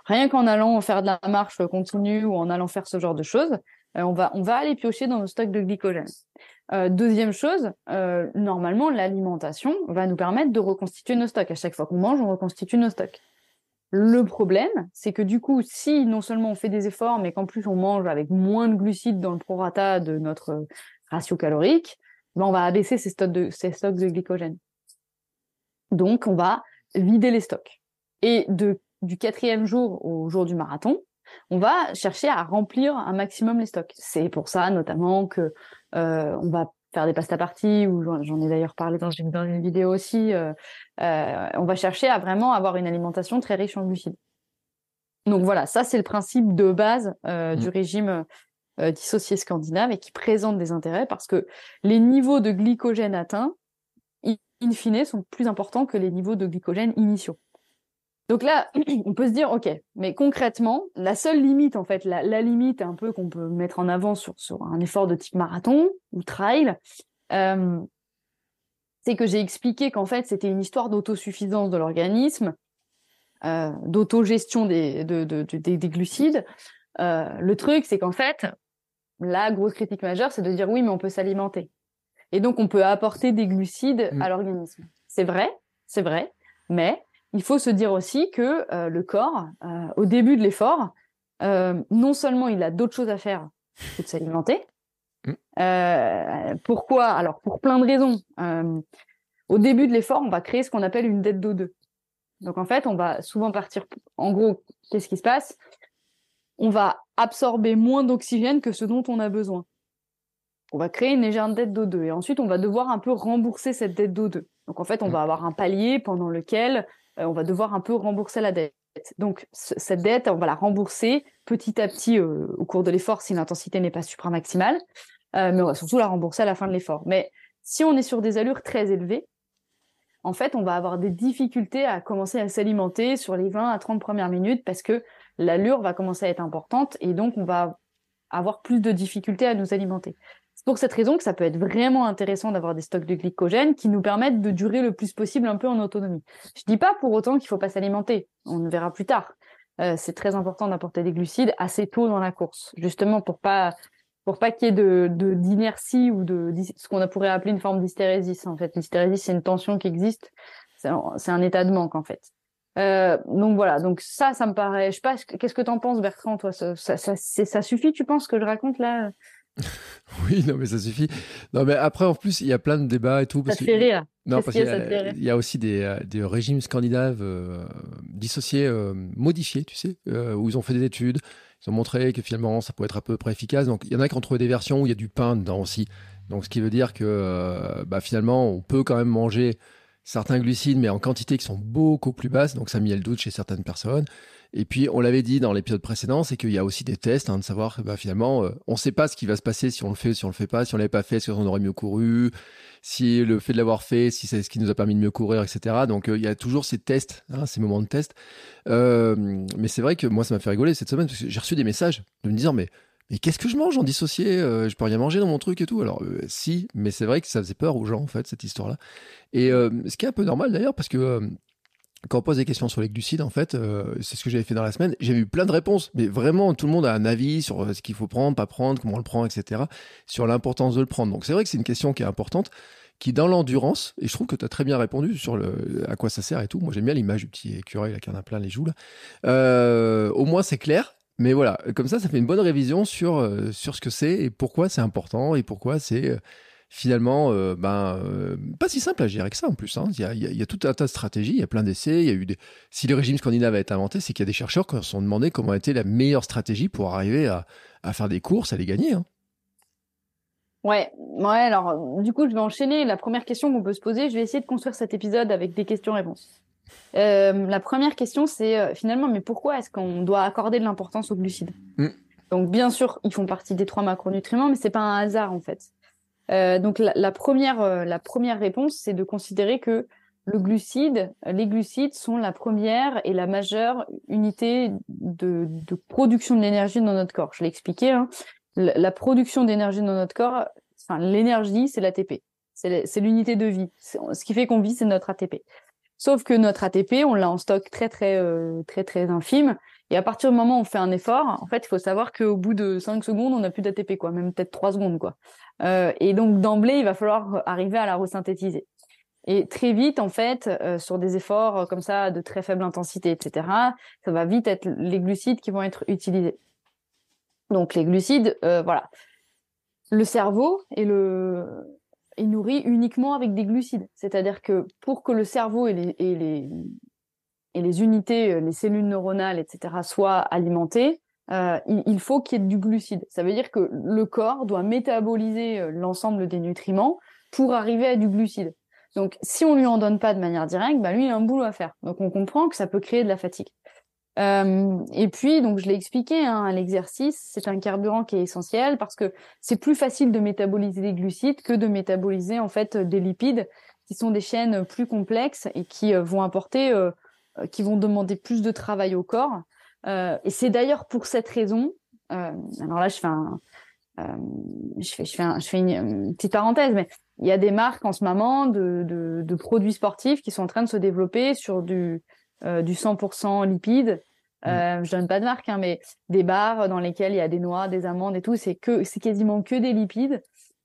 rien qu'en allant faire de la marche continue ou en allant faire ce genre de choses, on, va, on va aller piocher dans nos stocks de glycogène. Euh, deuxième chose, euh, normalement, l'alimentation va nous permettre de reconstituer nos stocks. À chaque fois qu'on mange, on reconstitue nos stocks. Le problème, c'est que du coup, si non seulement on fait des efforts, mais qu'en plus on mange avec moins de glucides dans le prorata de notre ratio calorique, ben on va abaisser ces stocks de, ces stocks de glycogène. Donc, on va vider les stocks. Et de, du quatrième jour au jour du marathon, on va chercher à remplir un maximum les stocks. C'est pour ça notamment que euh, on va faire des pasta parties, ou j'en ai d'ailleurs parlé dans une, dans une vidéo aussi, euh, euh, on va chercher à vraiment avoir une alimentation très riche en glucides. Donc voilà, ça c'est le principe de base mmh. du régime dissocié scandinave et qui présente des intérêts parce que les niveaux de glycogène atteints, in fine, sont plus importants que les niveaux de glycogène initiaux. Donc là, on peut se dire, ok, mais concrètement, la seule limite, en fait, la, limite un peu qu'on peut mettre en avant sur, sur un effort de type marathon ou trail, euh, c'est que j'ai expliqué qu'en fait, c'était une histoire d'autosuffisance de l'organisme, euh, d'autogestion des, de, des, glucides. Euh, le truc, c'est qu'en fait, la grosse critique majeure, c'est de dire oui, mais on peut s'alimenter. Et donc, on peut apporter des glucides mmh. à l'organisme. C'est vrai, c'est vrai, mais il faut se dire aussi que euh, le corps, euh, au début de l'effort, euh, non seulement il a d'autres choses à faire que de s'alimenter. Mmh. pourquoi Alors pour plein de raisons. au début de l'effort, on va créer ce qu'on appelle une dette d'O2. Donc en fait, on va souvent partir. En gros, qu'est-ce qui se passe? On va absorber moins d'oxygène que ce dont on a besoin. On va créer une légère dette d'O2 et ensuite on va devoir un peu rembourser cette dette d'O2. Donc en fait, on mmh. va avoir un palier pendant lequel on va devoir un peu rembourser la dette. Donc cette dette, on va la rembourser petit à petit euh, au cours de l'effort si l'intensité n'est pas supramaximale, euh, mais on va surtout la rembourser à la fin de l'effort. Mais si on est sur des allures très élevées, en fait, on va avoir des difficultés à commencer à s'alimenter sur les 20 à 30 premières minutes parce que l'allure va commencer à être importante et donc on va avoir plus de difficultés à nous alimenter. C'est pour cette raison que ça peut être vraiment intéressant d'avoir des stocks de glycogène qui nous permettent de durer le plus possible un peu en autonomie. Je dis pas pour autant qu'il faut pas s'alimenter. On verra plus tard. Euh, c'est très important d'apporter des glucides assez tôt dans la course, justement pour pas pour pas qu'il y ait de d'inertie ou de ce qu'on pourrait appeler une forme d'hystérésis. En fait, l'hystérésis, c'est une tension qui existe. C'est un, état de manque, en fait. Euh, donc voilà, donc ça, ça me paraît. Je sais pas, qu'est-ce que t'en penses, Bertrand Toi, ça, ça suffit, tu penses que je raconte là? Oui, non, mais ça suffit. Non, mais après, en plus, il y a plein de débats et tout. Parce ça fait rire. Non, parce qu'il y, y, a aussi des, euh, des régimes scandinaves euh, dissociés, euh, modifiés, tu sais, où ils ont fait des études. Ils ont montré que finalement, ça pouvait être à peu près efficace. Donc, il y en a qui ont trouvé des versions où il y a du pain dedans aussi. Donc, ce qui veut dire que bah, finalement, on peut quand même manger certains glucides, mais en quantité qui sont beaucoup plus basses. Donc, ça a mis le doute chez certaines personnes. Et puis, on l'avait dit dans l'épisode précédent, c'est qu'il y a aussi des tests, hein, de savoir bah, finalement, euh, on ne sait pas ce qui va se passer si on le fait ou si on le fait pas. Si on l'avait pas fait, est-ce qu'on aurait mieux couru Si le fait de l'avoir fait, si c'est ce qui nous a permis de mieux courir, etc. Donc, euh, il y a toujours ces tests, hein, ces moments de test. Euh, mais c'est vrai que moi, ça m'a fait rigoler cette semaine parce que j'ai reçu des messages de me dire, mais mais qu'est-ce que je mange en dissocié Je peux rien manger dans mon truc et tout. Alors si, mais c'est vrai que ça faisait peur aux gens en fait cette histoire-là. Et ce qui est un peu normal d'ailleurs parce que quand on pose des questions sur les glucides, en fait, euh, c'est ce que j'avais fait dans la semaine. J'ai eu plein de réponses, mais vraiment tout le monde a un avis sur euh, ce qu'il faut prendre, pas prendre, comment on le prend, etc. Sur l'importance de le prendre. Donc c'est vrai que c'est une question qui est importante, qui dans l'endurance, et je trouve que tu as très bien répondu sur le, à quoi ça sert et tout. Moi j'aime bien l'image du petit écureuil là, qui en a plein les joues là. Euh, au moins c'est clair. Mais voilà, comme ça, ça fait une bonne révision sur, sur ce que c'est et pourquoi c'est important et pourquoi c'est finalement, euh, ben, euh, pas si simple à gérer que ça en plus. Hein. Il, y a, tout un tas de stratégies, il y a plein d'essais. Il y a eu des... Si le régime scandinave a été inventé, c'est qu'il y a des chercheurs qui se sont demandé comment était la meilleure stratégie pour arriver à, faire des courses, à les gagner. Hein. Ouais, ouais. Alors, du coup, je vais enchaîner. La première question qu'on peut se poser, je vais essayer de construire cet épisode avec des questions-réponses. Euh, la première question, c'est finalement, mais pourquoi est-ce qu'on doit accorder de l'importance aux glucides? Mmh. Donc, bien sûr, ils font partie des trois macronutriments, mais c'est pas un hasard en fait. Euh, donc la, première, euh, la première réponse, c'est de considérer que le glucide, les glucides sont la première et la majeure unité de, production de l'énergie dans notre corps. Je l'ai expliqué. Hein. La, production d'énergie dans notre corps, enfin l'énergie, c'est l'ATP. C'est l'unité de vie. Ce qui fait qu'on vit, c'est notre ATP. Sauf que notre ATP, on l'a en stock très très euh, très très infime. Et à partir du moment où on fait un effort, en fait, il faut savoir qu'au bout de 5 secondes, on n'a plus d'ATP, quoi, même peut-être 3 secondes, quoi. Euh, et donc d'emblée, il va falloir arriver à la resynthétiser. Et très vite, en fait, euh, sur des efforts euh, comme ça de très faible intensité, etc., ça va vite être les glucides qui vont être utilisés. Donc les glucides, voilà. Le cerveau est, le... est nourri uniquement avec des glucides. C'est-à-dire que pour que le cerveau et les, et les, et les unités, les cellules neuronales, etc., soient alimentées, euh, il, faut qu'il y ait du glucide. Ça veut dire que le corps doit métaboliser euh, l'ensemble des nutriments pour arriver à du glucide. Donc, si on lui en donne pas de manière directe, bah lui, il a un boulot à faire. Donc, on comprend que ça peut créer de la fatigue. Euh, et puis, donc, je l'ai expliqué, hein, l'exercice, c'est un carburant qui est essentiel parce que c'est plus facile de métaboliser des glucides que de métaboliser en fait des lipides, qui sont des chaînes plus complexes et qui vont apporter, qui vont demander plus de travail au corps. Euh, et c'est d'ailleurs pour cette raison, euh, alors là je fais un, euh, je fais, je fais, je fais une, petite parenthèse, mais il y a des marques en ce moment de, de, de produits sportifs qui sont en train de se développer sur du, du 100% lipides. Euh, je donne pas de marque, hein, mais des barres dans lesquelles il y a des noix, des amandes et tout, c'est que c'est quasiment que des lipides.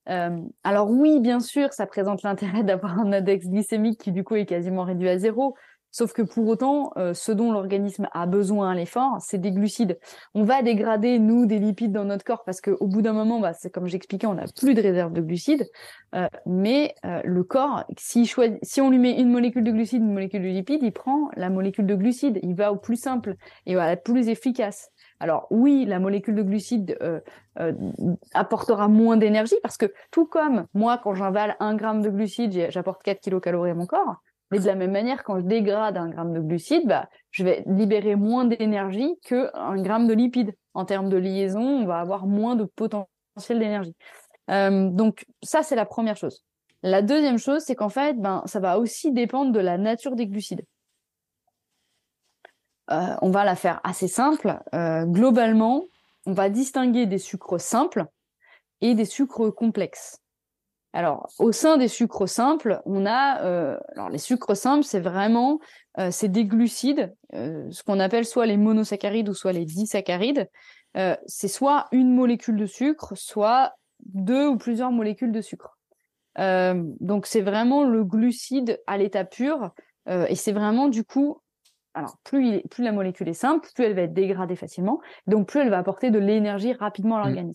Euh, alors oui, bien sûr, ça présente l'intérêt d'avoir un index glycémique qui du coup est quasiment réduit à zéro, Sauf que pour autant, euh, ce dont l'organisme a besoin à l'effort, c'est des glucides. On va dégrader, nous, des lipides dans notre corps parce qu'au bout d'un moment, bah, c'est comme j'expliquais, on n'a plus de réserve de glucides. Euh, mais euh, le corps, si, si on lui met une molécule de glucides, une molécule de lipides, il prend la molécule de glucides. Il va au plus simple et à la plus efficace. Alors oui, la molécule de glucides apportera moins d'énergie parce que tout comme moi, quand j'invale un gramme de glucides, j'apporte 4 kilocalories à mon corps. Mais de la même manière, quand je dégrade un gramme de glucides, bah, je vais libérer moins d'énergie qu'un gramme de lipides. En termes de liaison, on va avoir moins de potentiel d'énergie. Euh, donc ça, c'est la première chose. La deuxième chose, c'est qu'en fait, ben, ça va aussi dépendre de la nature des glucides. Euh, on va la faire assez simple. Euh, globalement, on va distinguer des sucres simples et des sucres complexes. Alors, au sein des sucres simples, on a, euh, alors les sucres simples, c'est vraiment, euh, c'est des glucides, euh, ce qu'on appelle soit les monosaccharides ou soit les disaccharides. c'est soit une molécule de sucre, soit deux ou plusieurs molécules de sucre. donc c'est vraiment le glucide à l'état pur, et c'est vraiment du coup alors plus, plus la molécule est simple, plus elle va être dégradée facilement, donc plus elle va apporter de l'énergie rapidement à mmh.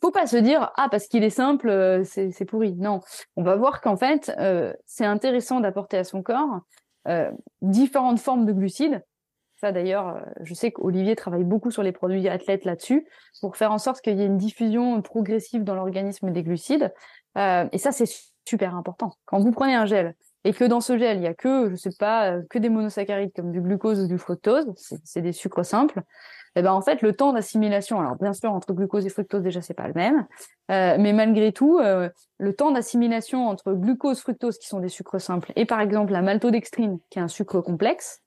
Faut pas se dire ah parce qu'il est simple euh, c'est pourri. Non, on va voir qu'en fait euh, c'est intéressant d'apporter à son corps euh, différentes formes de glucides. Ça d'ailleurs, je sais qu'Olivier travaille beaucoup sur les produits athlètes là-dessus pour faire en sorte qu'il y ait une diffusion progressive dans l'organisme des glucides. et ça c'est super important. Quand vous prenez un gel et que dans ce gel, il y a que, je sais pas, euh, que des monosaccharides comme du glucose ou du fructose, c'est des sucres simples, eh ben en fait le temps d'assimilation, alors bien sûr entre glucose et fructose déjà c'est pas le même, euh, mais malgré tout euh, le temps d'assimilation entre glucose, fructose qui sont des sucres simples et par exemple la maltodextrine qui est un sucre complexe,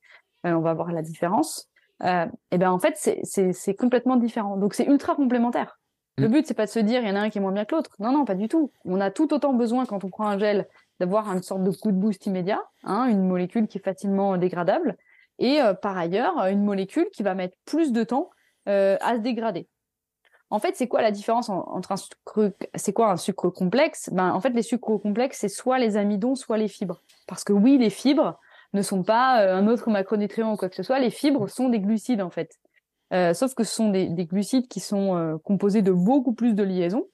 on va voir la différence. et eh ben en fait c'est complètement différent, donc c'est ultra complémentaire. Le mm. but c'est pas de se dire il y en a un qui est moins bien que l'autre, non non pas du tout. On a tout autant besoin quand on prend un gel d'avoir une sorte de coup de boost immédiat, hein, une molécule qui est facilement dégradable, et euh, par ailleurs une molécule qui va mettre plus de temps euh, à se dégrader. En fait, c'est quoi la différence entre un sucre, c'est quoi un complexe? Ben, en fait, les sucres complexes, c'est soit les amidons, soit les fibres. Parce que oui, les fibres ne sont pas euh, un autre macronutrient ou quoi que ce soit. Les fibres sont des glucides en fait. sauf que ce sont des, des glucides qui sont composés de beaucoup plus de liaisons.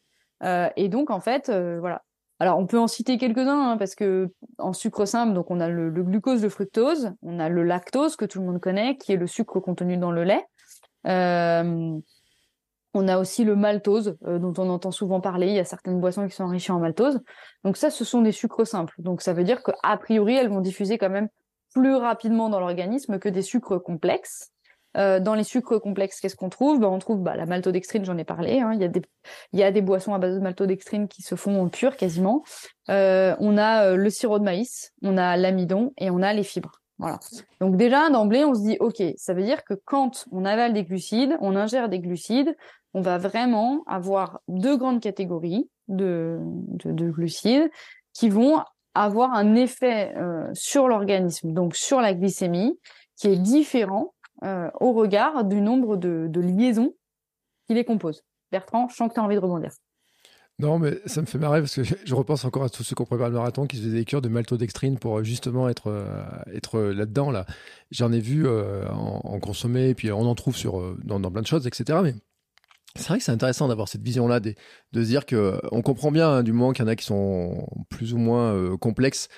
et donc, en fait, voilà, alors, on peut en citer quelques-uns, hein, parce que en sucre simple, donc on a le, glucose, le fructose, on a le lactose que tout le monde connaît, qui est le sucre contenu dans le lait. Euh, on a aussi le maltose, euh, dont on entend souvent parler. Il y a certaines boissons qui sont enrichies en maltose. Donc ça, ce sont des sucres simples. Donc ça veut dire qu'a priori, elles vont diffuser quand même plus rapidement dans l'organisme que des sucres complexes. Euh, dans les sucres complexes, qu'est-ce qu'on trouve? Ben, On trouve bah, la maltodextrine, j'en ai parlé. Hein. Il, y a des, y a des boissons à base de maltodextrine qui se font pures quasiment. Euh, on a euh, le sirop de maïs, on a l'amidon et on a les fibres. Voilà. Donc déjà, d'emblée, on se dit, OK, ça veut dire que quand on avale des glucides, on ingère des glucides, on va vraiment avoir deux grandes catégories de, de, de glucides qui vont avoir un effet euh, sur l'organisme, donc sur la glycémie, qui est différent euh, au regard du nombre de, liaisons qui les composent. Bertrand, je sens que tu as envie de rebondir. Non, mais ça me fait marrer parce que je, repense encore à tous ceux qui ont préparé le marathon qui faisaient des cures de maltodextrine pour euh, justement être, euh, être là-dedans. Là. J'en ai vu en, consommer, et puis on en trouve sur, dans, plein de choses, etc. Mais c'est vrai que c'est intéressant d'avoir cette vision-là, de, de, se dire qu'on comprend bien hein, du moment qu'il y en a qui sont plus ou moins complexes.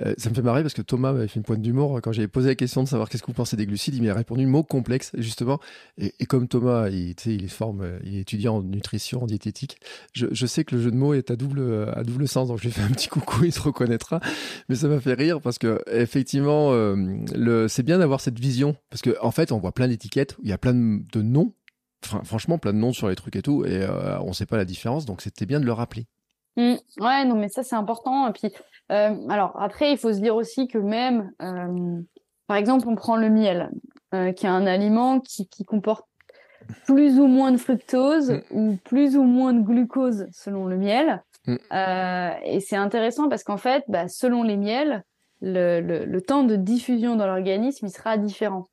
Euh, ça me fait marrer parce que Thomas m'avait fait une pointe d'humour quand j'avais posé la question de savoir qu'est-ce que vous pensez des glucides. Il m'a répondu mot complexe, justement. Et, comme Thomas, il, il est forme, il est étudiant en nutrition, en diététique, je, sais que le jeu de mots est à double, à double sens. Donc je lui ai fait un petit coucou, il se reconnaîtra. Mais ça m'a fait rire parce que effectivement, euh, c'est bien d'avoir cette vision parce qu'en en fait, on voit plein d'étiquettes, il y a plein de, noms. franchement, plein de noms sur les trucs et tout, et euh, on ne sait pas la différence, donc c'était bien de le rappeler. Mmh. ouais, non, mais ça c'est important. Et puis, euh, alors après, il faut se dire aussi que même, euh, par exemple, on prend le miel, euh, qui est un aliment qui, qui, comporte plus ou moins de fructose mm. ou plus ou moins de glucose selon le miel. Mm. et c'est intéressant parce qu'en fait, bah, selon les miels, le, le, le, temps de diffusion dans l'organisme, il sera différent.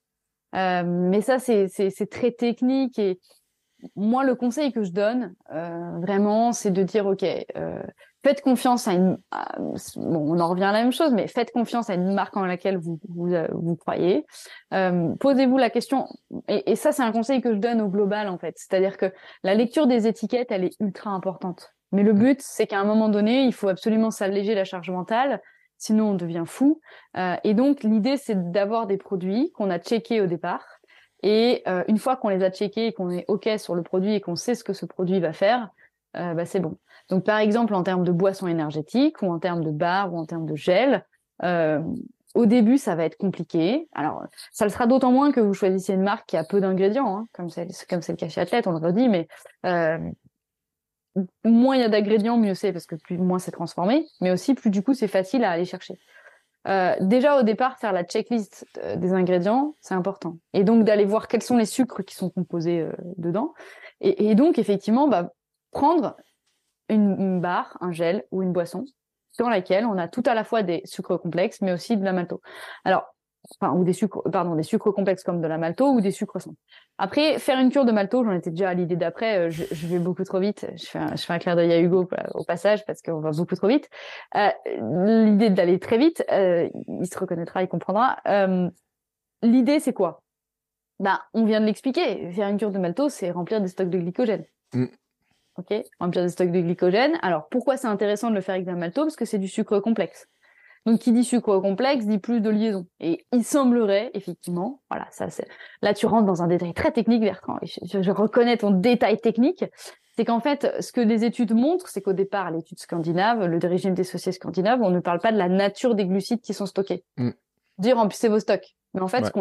mais ça, c'est très technique et moi, le conseil que je donne, vraiment, c'est de dire, OK, faites confiance à une, bon, on en revient à la même chose, mais faites confiance à une marque en laquelle vous vous, euh, vous croyez. Euh, Posez-vous la question, et, et ça c'est un conseil que je donne au global en fait, c'est-à-dire que la lecture des étiquettes, elle est ultra importante. Mais le but, c'est qu'à un moment donné, il faut absolument s'alléger la charge mentale, sinon on devient fou. Euh, et donc l'idée, c'est d'avoir des produits qu'on a checkés au départ. Et euh, une fois qu'on les a checkés et qu'on est OK sur le produit et qu'on sait ce que ce produit va faire, euh, bah, c'est bon. Donc, par exemple, en termes de boissons énergétiques ou en termes de bar ou en termes de gel, euh, au début, ça va être compliqué. Alors, ça le sera d'autant moins que vous choisissiez une marque qui a peu d'ingrédients, hein, comme c'est comme c'est le cas chez Athlète, on le redit, mais moins il y a d'ingrédients, mieux c'est parce que plus moins c'est transformé, mais aussi plus du coup c'est facile à aller chercher. Euh, déjà au départ, faire la checklist euh, des ingrédients, c'est important. Et donc d'aller voir quels sont les sucres qui sont composés euh, dedans. Et, donc effectivement, bah, prendre une, barre, un gel ou une boisson dans laquelle on a tout à la fois des sucres complexes, mais aussi de la malto. Alors, enfin ou des sucres, pardon, des sucres complexes comme de la malto ou des sucres simples. Après, faire une cure de malto, j'en étais déjà à l'idée d'après. Euh, je, je, vais beaucoup trop vite. Je fais un, je fais un clair d'œil à Hugo au passage parce qu'on va beaucoup trop vite. Euh, l'idée d'aller très vite, euh, il se reconnaîtra, il comprendra. Euh, l'idée, c'est quoi? Ben, on vient de l'expliquer. Faire une cure de malto, c'est remplir des stocks de glycogène. Mm. Ok, remplir des stocks de glycogène. Alors, pourquoi c'est intéressant de le faire avec de la malto? Parce que c'est du sucre complexe. Donc, qui dit sucre complexe dit plus de liaison. Et il semblerait, effectivement, voilà, ça c'est. Là, tu rentres dans un détail très technique, Bertrand. Je, je, reconnais ton détail technique. C'est qu'en fait, ce que les études montrent, c'est qu'au départ, l'étude scandinave, le régime dissocié scandinave, on ne parle pas de la nature des glucides qui sont stockés. Mm. Dire remplissez vos stocks. Mais en fait, ouais. ce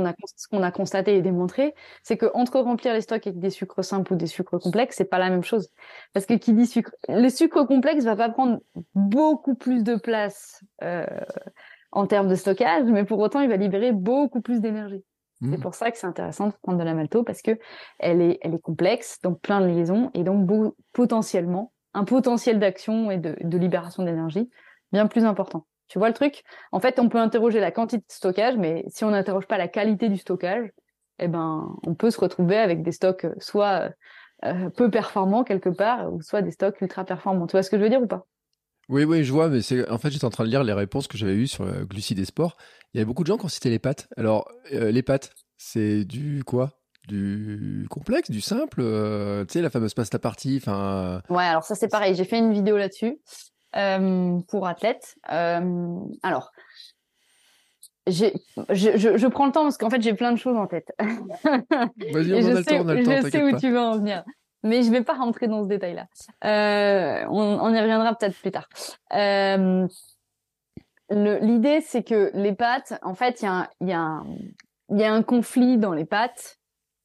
qu'on a a constaté et démontré, c'est que entre remplir les stocks avec des sucres simples ou des sucres complexes, c'est pas la même chose. Parce que qui dit sucre, le sucre complexe va pas prendre beaucoup plus de place euh, en termes de stockage, mais pour autant, il va libérer beaucoup plus d'énergie. Mmh. C'est pour ça que c'est intéressant de prendre de la malto parce que elle est elle est complexe, donc plein de liaisons et donc beau, potentiellement un potentiel d'action et de, de libération d'énergie bien plus important. Tu vois le truc? En fait, on peut interroger la quantité de stockage, mais si on n'interroge pas la qualité du stockage, eh ben, on peut se retrouver avec des stocks soit euh, peu performants quelque part, ou soit des stocks ultra performants. Tu vois ce que je veux dire ou pas? Oui, oui, je vois, mais c'est en fait, j'étais en train de lire les réponses que j'avais eues sur le glucides et sport. Il y avait beaucoup de gens qui ont cité les pâtes. Alors, euh, les pâtes, c'est du quoi? Du complexe, du simple, euh, tu sais, la fameuse pasta partie. Enfin. Ouais, alors ça c'est pareil. J'ai fait une vidéo là-dessus euh, pour athlètes. Euh, alors, je, je, je, prends le temps parce qu'en fait j'ai plein de choses en tête. Vas-y, on, a le temps, on a le temps. Je sais où pas. tu veux en venir, mais je vais pas rentrer dans ce détail-là. Euh, on, on, y reviendra peut-être plus tard. L'idée c'est que les pâtes, en fait, il y a, y, a y a un conflit dans les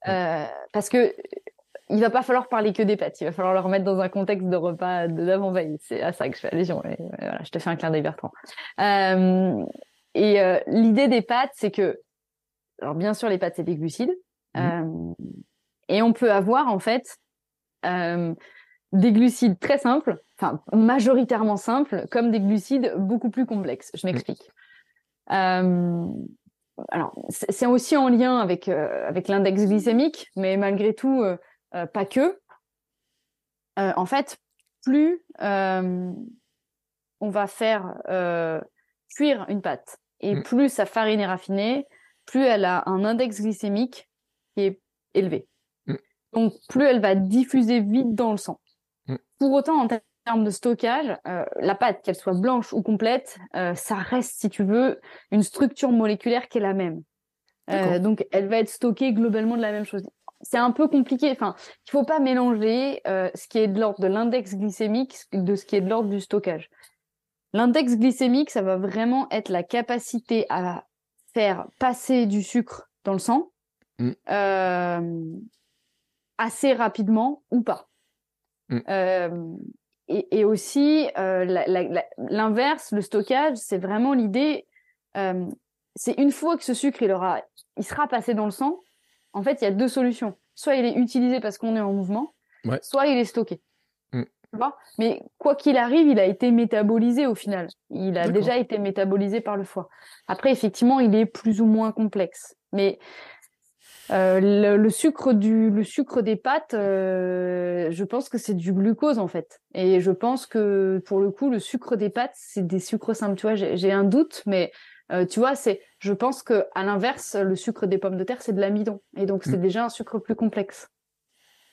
euh, parce que il va pas falloir parler que des pâtes. Il va falloir le remettre dans un contexte de repas d'avant-veille. C'est à ça que je fais allusion. Et voilà, je te fais un clin d'œil, Bertrand. Euh, et euh, l'idée des pâtes, c'est que, alors bien sûr, les pâtes, c'est des glucides. Mmh. Euh, et on peut avoir, en fait, des glucides très simples, enfin, majoritairement simples, comme des glucides beaucoup plus complexes. Je m'explique. Mmh. alors, c'est aussi en lien avec, avec l'index glycémique, mais malgré tout, euh, pas que. Euh, en fait, plus euh, on va faire cuire une pâte et mmh. plus sa farine est raffinée, plus elle a un index glycémique qui est élevé. Mmh. Donc, plus elle va diffuser vite dans le sang. Mmh. Pour autant, en termes de stockage, euh, la pâte, qu'elle soit blanche ou complète, euh, ça reste, si tu veux, une structure moléculaire qui est la même. Euh, donc, elle va être stockée globalement de la même chose c'est un peu compliqué. Enfin, il faut pas mélanger euh, ce qui est de l'ordre de l'index glycémique de ce qui est de l'ordre du stockage. L'index glycémique, ça va vraiment être la capacité à faire passer du sucre dans le sang mm. euh, assez rapidement ou pas. Mm. Euh, et, et, aussi, l'inverse, le stockage, c'est vraiment l'idée. C'est une fois que ce sucre il aura, il sera passé dans le sang, en fait, il y a deux solutions. Soit il est utilisé parce qu'on est en mouvement, ouais. soit il est stocké. Mm. Mais quoi qu'il arrive, il a été métabolisé au final. Il a déjà été métabolisé par le foie. Après, effectivement, il est plus ou moins complexe. Mais euh, le, le, sucre du, le sucre des pâtes, euh, je pense que c'est du glucose en fait. Et je pense que pour le coup, le sucre des pâtes, c'est des sucres simples. Tu vois, j'ai un doute, mais euh, tu vois, c'est, je pense que à l'inverse, le sucre des pommes de terre, c'est de l'amidon, et donc c'est mm. déjà un sucre plus complexe.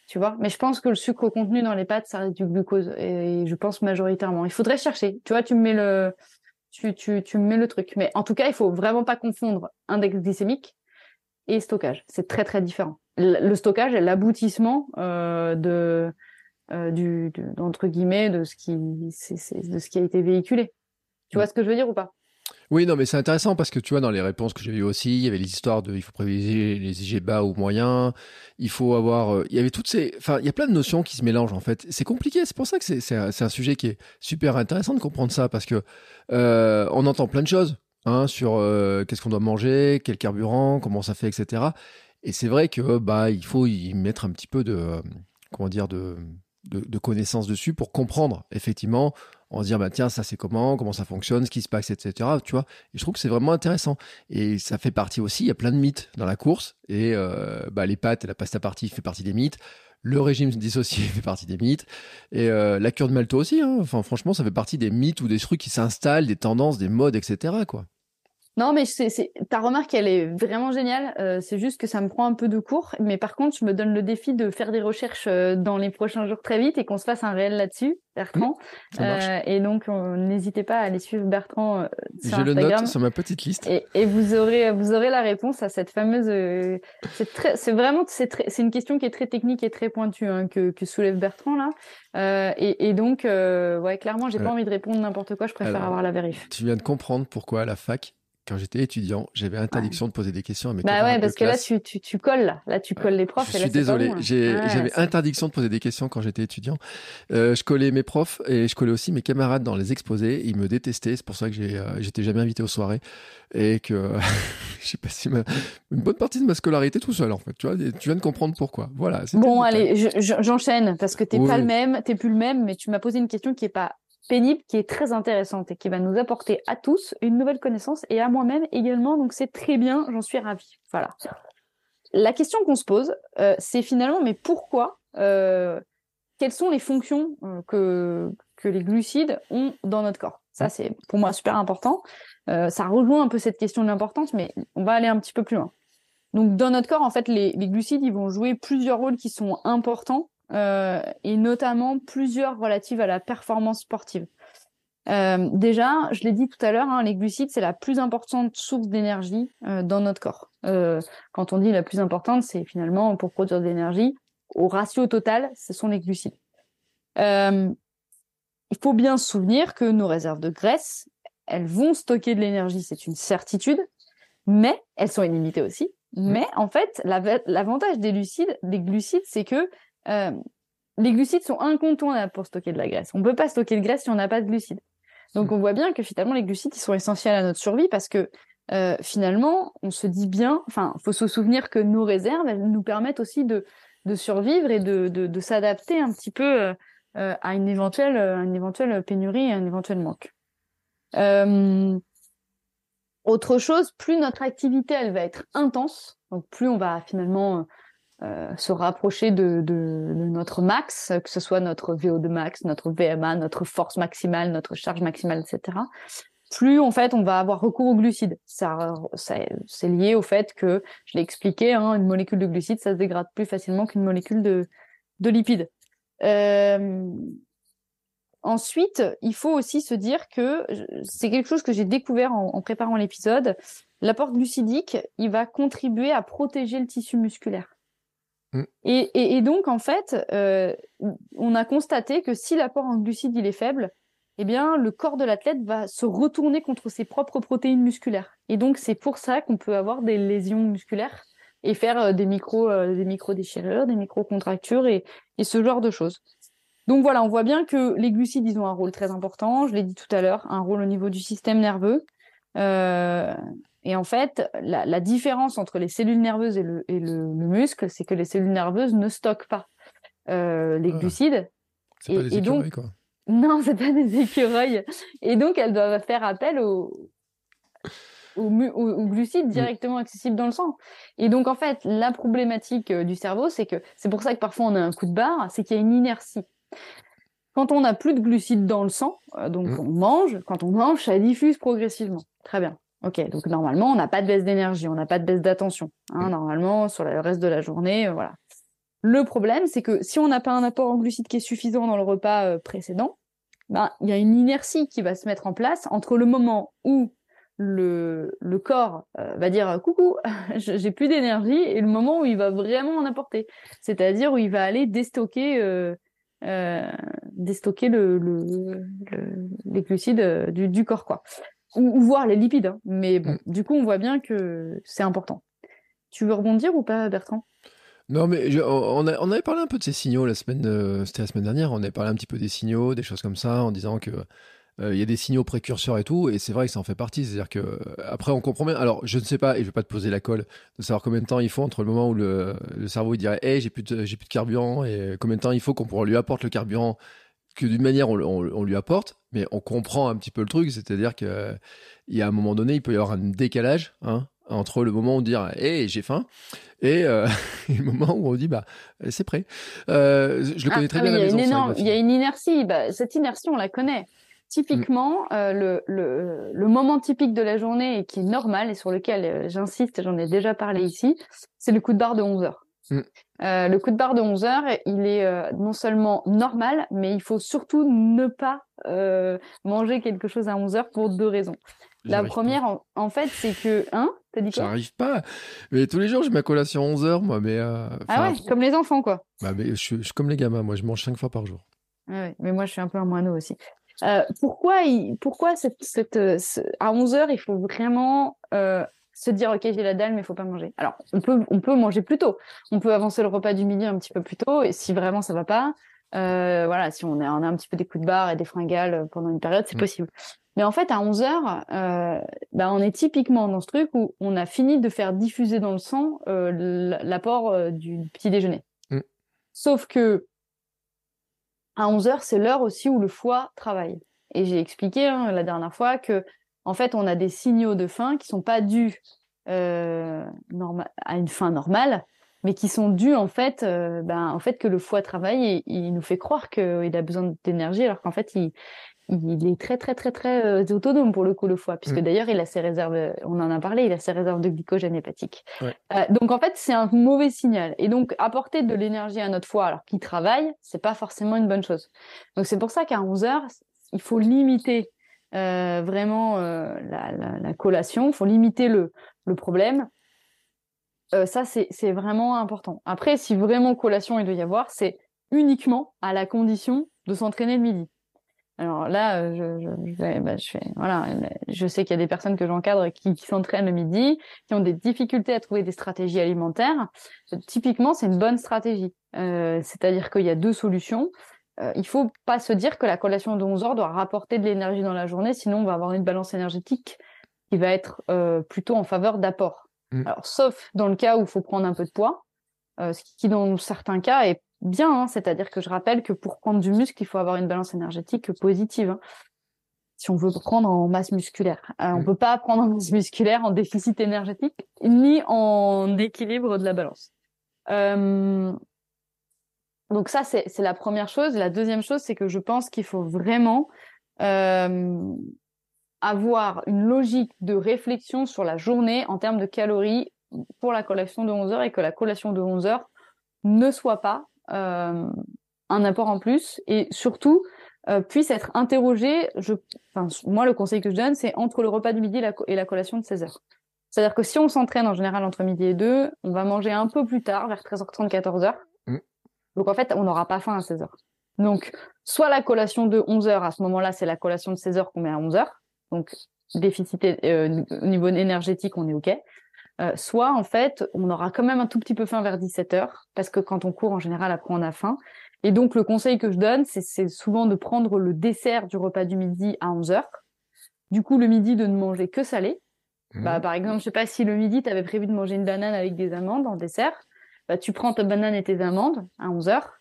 Tu vois, mais je pense que le sucre contenu dans les pâtes, ça reste du glucose, et je pense majoritairement. Il faudrait chercher. Tu vois, tu me mets le, tu, tu, tu me mets le truc. Mais en tout cas, il faut vraiment pas confondre index glycémique et stockage. C'est très très différent. Le, stockage est l'aboutissement euh, de, euh, du, de, entre guillemets, de ce qui, c'est, c'est, de ce qui a été véhiculé. Tu vois mm. ce que je veux dire ou pas? Oui, non, mais c'est intéressant parce que tu vois, dans les réponses que j'ai vues aussi, il y avait les histoires de il faut privilégier les IG bas ou moyens, il faut avoir. Euh, il y avait toutes ces. Enfin, il y a plein de notions qui se mélangent en fait. C'est compliqué, c'est pour ça que c'est, un, un sujet qui est super intéressant de comprendre ça parce que euh, on entend plein de choses hein, sur euh, qu'est-ce qu'on doit manger, quel carburant, comment ça fait, etc. Et c'est vrai que bah il faut y mettre un petit peu de. comment dire de, de connaissances dessus pour comprendre effectivement en se dire bah tiens ça c'est comment, comment ça fonctionne, ce qui se passe, etc. Tu vois. Et je trouve que c'est vraiment intéressant. Et ça fait partie aussi, il y a plein de mythes dans la course. Et euh, bah, les pâtes et la pasta partie fait partie des mythes. Le régime dissocié fait partie des mythes. Et euh, la cure de malto aussi. Hein. Enfin, franchement, ça fait partie des mythes ou des trucs qui s'installent, des tendances, des modes, etc. Quoi. Non, mais c'est, ta remarque, elle est vraiment géniale. Euh, c'est juste que ça me prend un peu de cours. Mais par contre, je me donne le défi de faire des recherches euh, dans les prochains jours très vite et qu'on se fasse un réel là-dessus, Bertrand. euh, et donc, n'hésitez pas à aller suivre Bertrand euh, sur Je le note sur ma petite liste. Et, et, vous aurez, vous aurez la réponse à cette fameuse. Euh, c'est, très, c'est vraiment, c'est, très, c'est une question qui est très technique et très pointue hein, que, que soulève Bertrand là. Euh, et, et, donc, ouais, clairement, j'ai pas envie de répondre n'importe quoi. Je préfère avoir la vérif. Tu viens de comprendre pourquoi à la fac quand j'étais étudiant, j'avais interdiction de poser des questions à mes bah ouais, parce que là, tu, tu, tu, colles, là, tu colles les profs. Je suis désolé, j'avais interdiction de poser des questions quand j'étais étudiant. Euh, je collais mes profs et je collais aussi mes camarades dans les exposés. Ils me détestaient, c'est pour ça que euh, j'étais jamais invité aux soirées et que j'ai passé ma, une bonne partie de ma scolarité tout seul, en fait. Tu vois, tu viens de comprendre pourquoi. Voilà. Bon, allez, j'enchaîne parce que t'es pas le même, t'es plus le même, mais tu m'as posé une question qui est pas pénible qui est très intéressante et qui va nous apporter à tous une nouvelle connaissance et à moi-même également. Donc c'est très bien, j'en suis ravie. Voilà. La question qu'on se pose, euh, c'est finalement, mais pourquoi euh, Quelles sont les fonctions euh, que, que les glucides ont dans notre corps? Ça, c'est pour moi super important. ça rejoint un peu cette question de l'importance, mais on va aller un petit peu plus loin. Donc dans notre corps, en fait, les, les glucides, ils vont jouer plusieurs rôles qui sont importants euh, et notamment plusieurs relatives à la performance sportive. Euh, déjà, je l'ai dit tout à l'heure, hein, les glucides, c'est la plus importante source d'énergie euh, dans notre corps. Quand on dit la plus importante, c'est finalement pour produire de l'énergie. Au ratio total, ce sont les glucides. Il faut bien se souvenir que nos réserves de graisse, elles vont stocker de l'énergie, c'est une certitude, mais elles sont illimitées aussi. Mmh. Mais en fait, l'avantage des glucides, c'est que euh, les glucides sont incontournables pour stocker de la graisse. On ne peut pas stocker de graisse si on n'a pas de glucides. Donc on voit bien que finalement les glucides ils sont essentiels à notre survie parce que euh, finalement on se dit bien, enfin faut se souvenir que nos réserves elles nous permettent aussi de, de survivre et de, de, s'adapter un petit peu euh, à une éventuelle, une éventuelle pénurie, un éventuel manque. Autre chose, plus notre activité elle va être intense, donc plus on va finalement euh, se rapprocher de, de, de, notre max, que ce soit notre VO2 max, notre VMA, notre force maximale, notre charge maximale, etc. Plus en fait on va avoir recours aux glucides. Ça, ça c'est lié au fait que, je l'ai expliqué, hein, une molécule de glucides, ça se dégrade plus facilement qu'une molécule de, de lipides. Euh, ensuite, il faut aussi se dire que c'est quelque chose que j'ai découvert en, en préparant l'épisode. L'apport glucidique, il va contribuer à protéger le tissu musculaire. Mm. Et, donc, en fait, euh, on a constaté que si l'apport en glucides il est faible, eh bien, le corps de l'athlète va se retourner contre ses propres protéines musculaires. Et donc, c'est pour ça qu'on peut avoir des lésions musculaires et faire euh, des micro, euh, des micro déchirures, des micro contractures et, et, ce genre de choses. Donc voilà, on voit bien que les glucides, ils ont un rôle très important. Je l'ai dit tout à l'heure, un rôle au niveau du système nerveux. Euh, et en fait, la, la, différence entre les cellules nerveuses et le, et le, le muscle, c'est que les cellules nerveuses ne stockent pas euh, les ah. glucides. C'est pas des écureuils, quoi. Non, c'est pas des écureuils. Et donc, elles doivent faire appel aux, aux, aux, glucides directement accessibles dans le sang. Et donc, en fait, la problématique euh, du cerveau, c'est que c'est pour ça que parfois on a un coup de barre, c'est qu'il y a une inertie. Quand on n'a plus de glucides dans le sang, euh, donc mm. on mange, quand on mange, ça diffuse progressivement. Très bien. Ok, donc normalement, on n'a pas de baisse d'énergie, on n'a pas de baisse d'attention. Hein, mm. Normalement, sur le reste de la journée, euh, voilà. Le problème, c'est que si on n'a pas un apport en glucides qui est suffisant dans le repas euh, précédent, ben il y a une inertie qui va se mettre en place entre le moment où le, le corps euh, va dire coucou, j'ai plus d'énergie, et le moment où il va vraiment en apporter. C'est-à-dire où il va aller déstocker, euh, déstocker le, le, les glucides du, du corps, quoi ou, voir les lipides. Hein. Mais bon, mm. du coup, on voit bien que c'est important. Tu veux rebondir ou pas, Bertrand? Non, mais on, on, avait parlé un peu de ces signaux la semaine, euh, c'était la semaine dernière. On avait parlé un petit peu des signaux, des choses comme ça, en disant que euh, il y a des signaux précurseurs et tout, et c'est vrai que ça en fait partie. C'est-à-dire que euh, après, on comprend bien. Alors, je ne sais pas, et je vais pas te poser la colle de savoir combien de temps il faut entre le moment où le, le cerveau il dirait, hey, j'ai plus de, j'ai plus de carburant, et combien de temps il faut qu'on lui apporte le carburant que d'une manière, on, lui apporte, mais on comprend un petit peu le truc, c'est-à-dire qu'il y a un moment donné, il peut y avoir un décalage hein, entre le moment où on dit hé j'ai faim et, euh, le moment où on dit bah c'est prêt. Euh, je le connais très ah bien. il, y a il y a une inertie. Bah, cette inertie, on la connaît. Typiquement, mm. euh, le, le, le, moment typique de la journée et qui est normal et sur lequel j'insiste, j'en ai déjà parlé ici, c'est le coup de barre de 11 heures. Mm. Euh, le coup de barre de 11 heures, il est non seulement normal, mais il faut surtout ne pas manger quelque chose à 11 heures pour deux raisons. La première, en, fait, c'est que, hein, t'as dit quoi? J'arrive pas. Mais tous les jours, j'ai ma collation à 11 heures, moi. Mais euh, ah ouais, comme les enfants, quoi. Bah, mais je, suis comme les gamins, moi. Je mange cinq fois par jour. Ouais, mais moi, je suis un peu un moineau aussi. Euh, pourquoi, il, pourquoi cette, cette, euh, à 11 heures, il faut vraiment se dire, OK, j'ai la dalle, mais il faut pas manger. Alors, on peut, on peut manger plus tôt. On peut avancer le repas du midi un petit peu plus tôt. Et si vraiment ça va pas, voilà, si on a, on a un petit peu des coups de barre et des fringales pendant une période, c'est mm. possible. Mais en fait, à 11 heures, euh, bah, on est typiquement dans ce truc où on a fini de faire diffuser dans le sang euh, l'apport euh, du petit déjeuner. Mm. Sauf que à 11 heures, c'est l'heure aussi où le foie travaille. Et j'ai expliqué hein, la dernière fois que en fait, on a des signaux de faim qui sont pas dus euh, à une faim normale, mais qui sont dus en fait, euh, ben, en fait que le foie travaille et il nous fait croire qu'il a besoin d'énergie alors qu'en fait il, il est très très très très euh, autonome pour le coup le foie, puisque mm. d'ailleurs il a ses réserves, on en a parlé, il a ses réserves de glycogène hépatique. Euh, donc en fait c'est un mauvais signal. Et donc apporter de l'énergie à notre foie alors qu'il travaille, c'est pas forcément une bonne chose. Donc c'est pour ça qu'à 11 heures, il faut limiter euh, vraiment la, collation, il faut limiter le, le problème. ça c'est vraiment important. Après si vraiment collation il doit y avoir, c'est uniquement à la condition de s'entraîner le midi. Alors là, euh, je, je, bah, je, fais, voilà, je sais qu'il y a des personnes que j'encadre qui, qui s'entraînent le midi, qui ont des difficultés à trouver des stratégies alimentaires. Typiquement, c'est une bonne stratégie. Euh, C'est-à-dire qu'il y a deux solutions. Euh, il faut pas se dire que la collation de 11 heures doit rapporter de l'énergie dans la journée, sinon on va avoir une balance énergétique qui va être euh, plutôt en faveur d'apport. Mm. Alors, sauf dans le cas où il faut prendre un peu de poids, euh, ce qui dans certains cas est bien. Hein. C'est-à-dire que je rappelle que pour prendre du muscle, il faut avoir une balance énergétique positive. Hein. si on veut prendre en masse musculaire. Euh, On mm. peut pas prendre en masse musculaire en déficit énergétique ni en équilibre de la balance. Donc ça, c'est la première chose. La deuxième chose, c'est que je pense qu'il faut vraiment euh, avoir une logique de réflexion sur la journée en termes de calories pour la collation de 11 heures et que la collation de 11 heures ne soit pas euh, un apport en plus et surtout euh, puisse être interrogé. Je, enfin, moi, le conseil que je donne, c'est entre le repas du midi et la, collation de 16 heures. C'est-à-dire que si on s'entraîne en général entre midi et 2, on va manger un peu plus tard, vers 13h30, 14h. Donc en fait, on n'aura pas faim à 16h. Donc, soit la collation de 11h, à ce moment-là, c'est la collation de 16h qu'on met à 11h. Donc, déficit euh, au niveau énergétique, on est OK. Euh, soit en fait on aura quand même un tout petit peu faim vers 17 heures parce que quand on court en général après on a faim et donc le conseil que je donne c'est souvent de prendre le dessert du repas du midi à 11 heures du coup le midi de ne manger que salé mmh. bah, par exemple je sais pas si le midi tu avais prévu de manger une banane avec des amandes en dessert bah, tu prends ta banane et tes amandes à 11 heures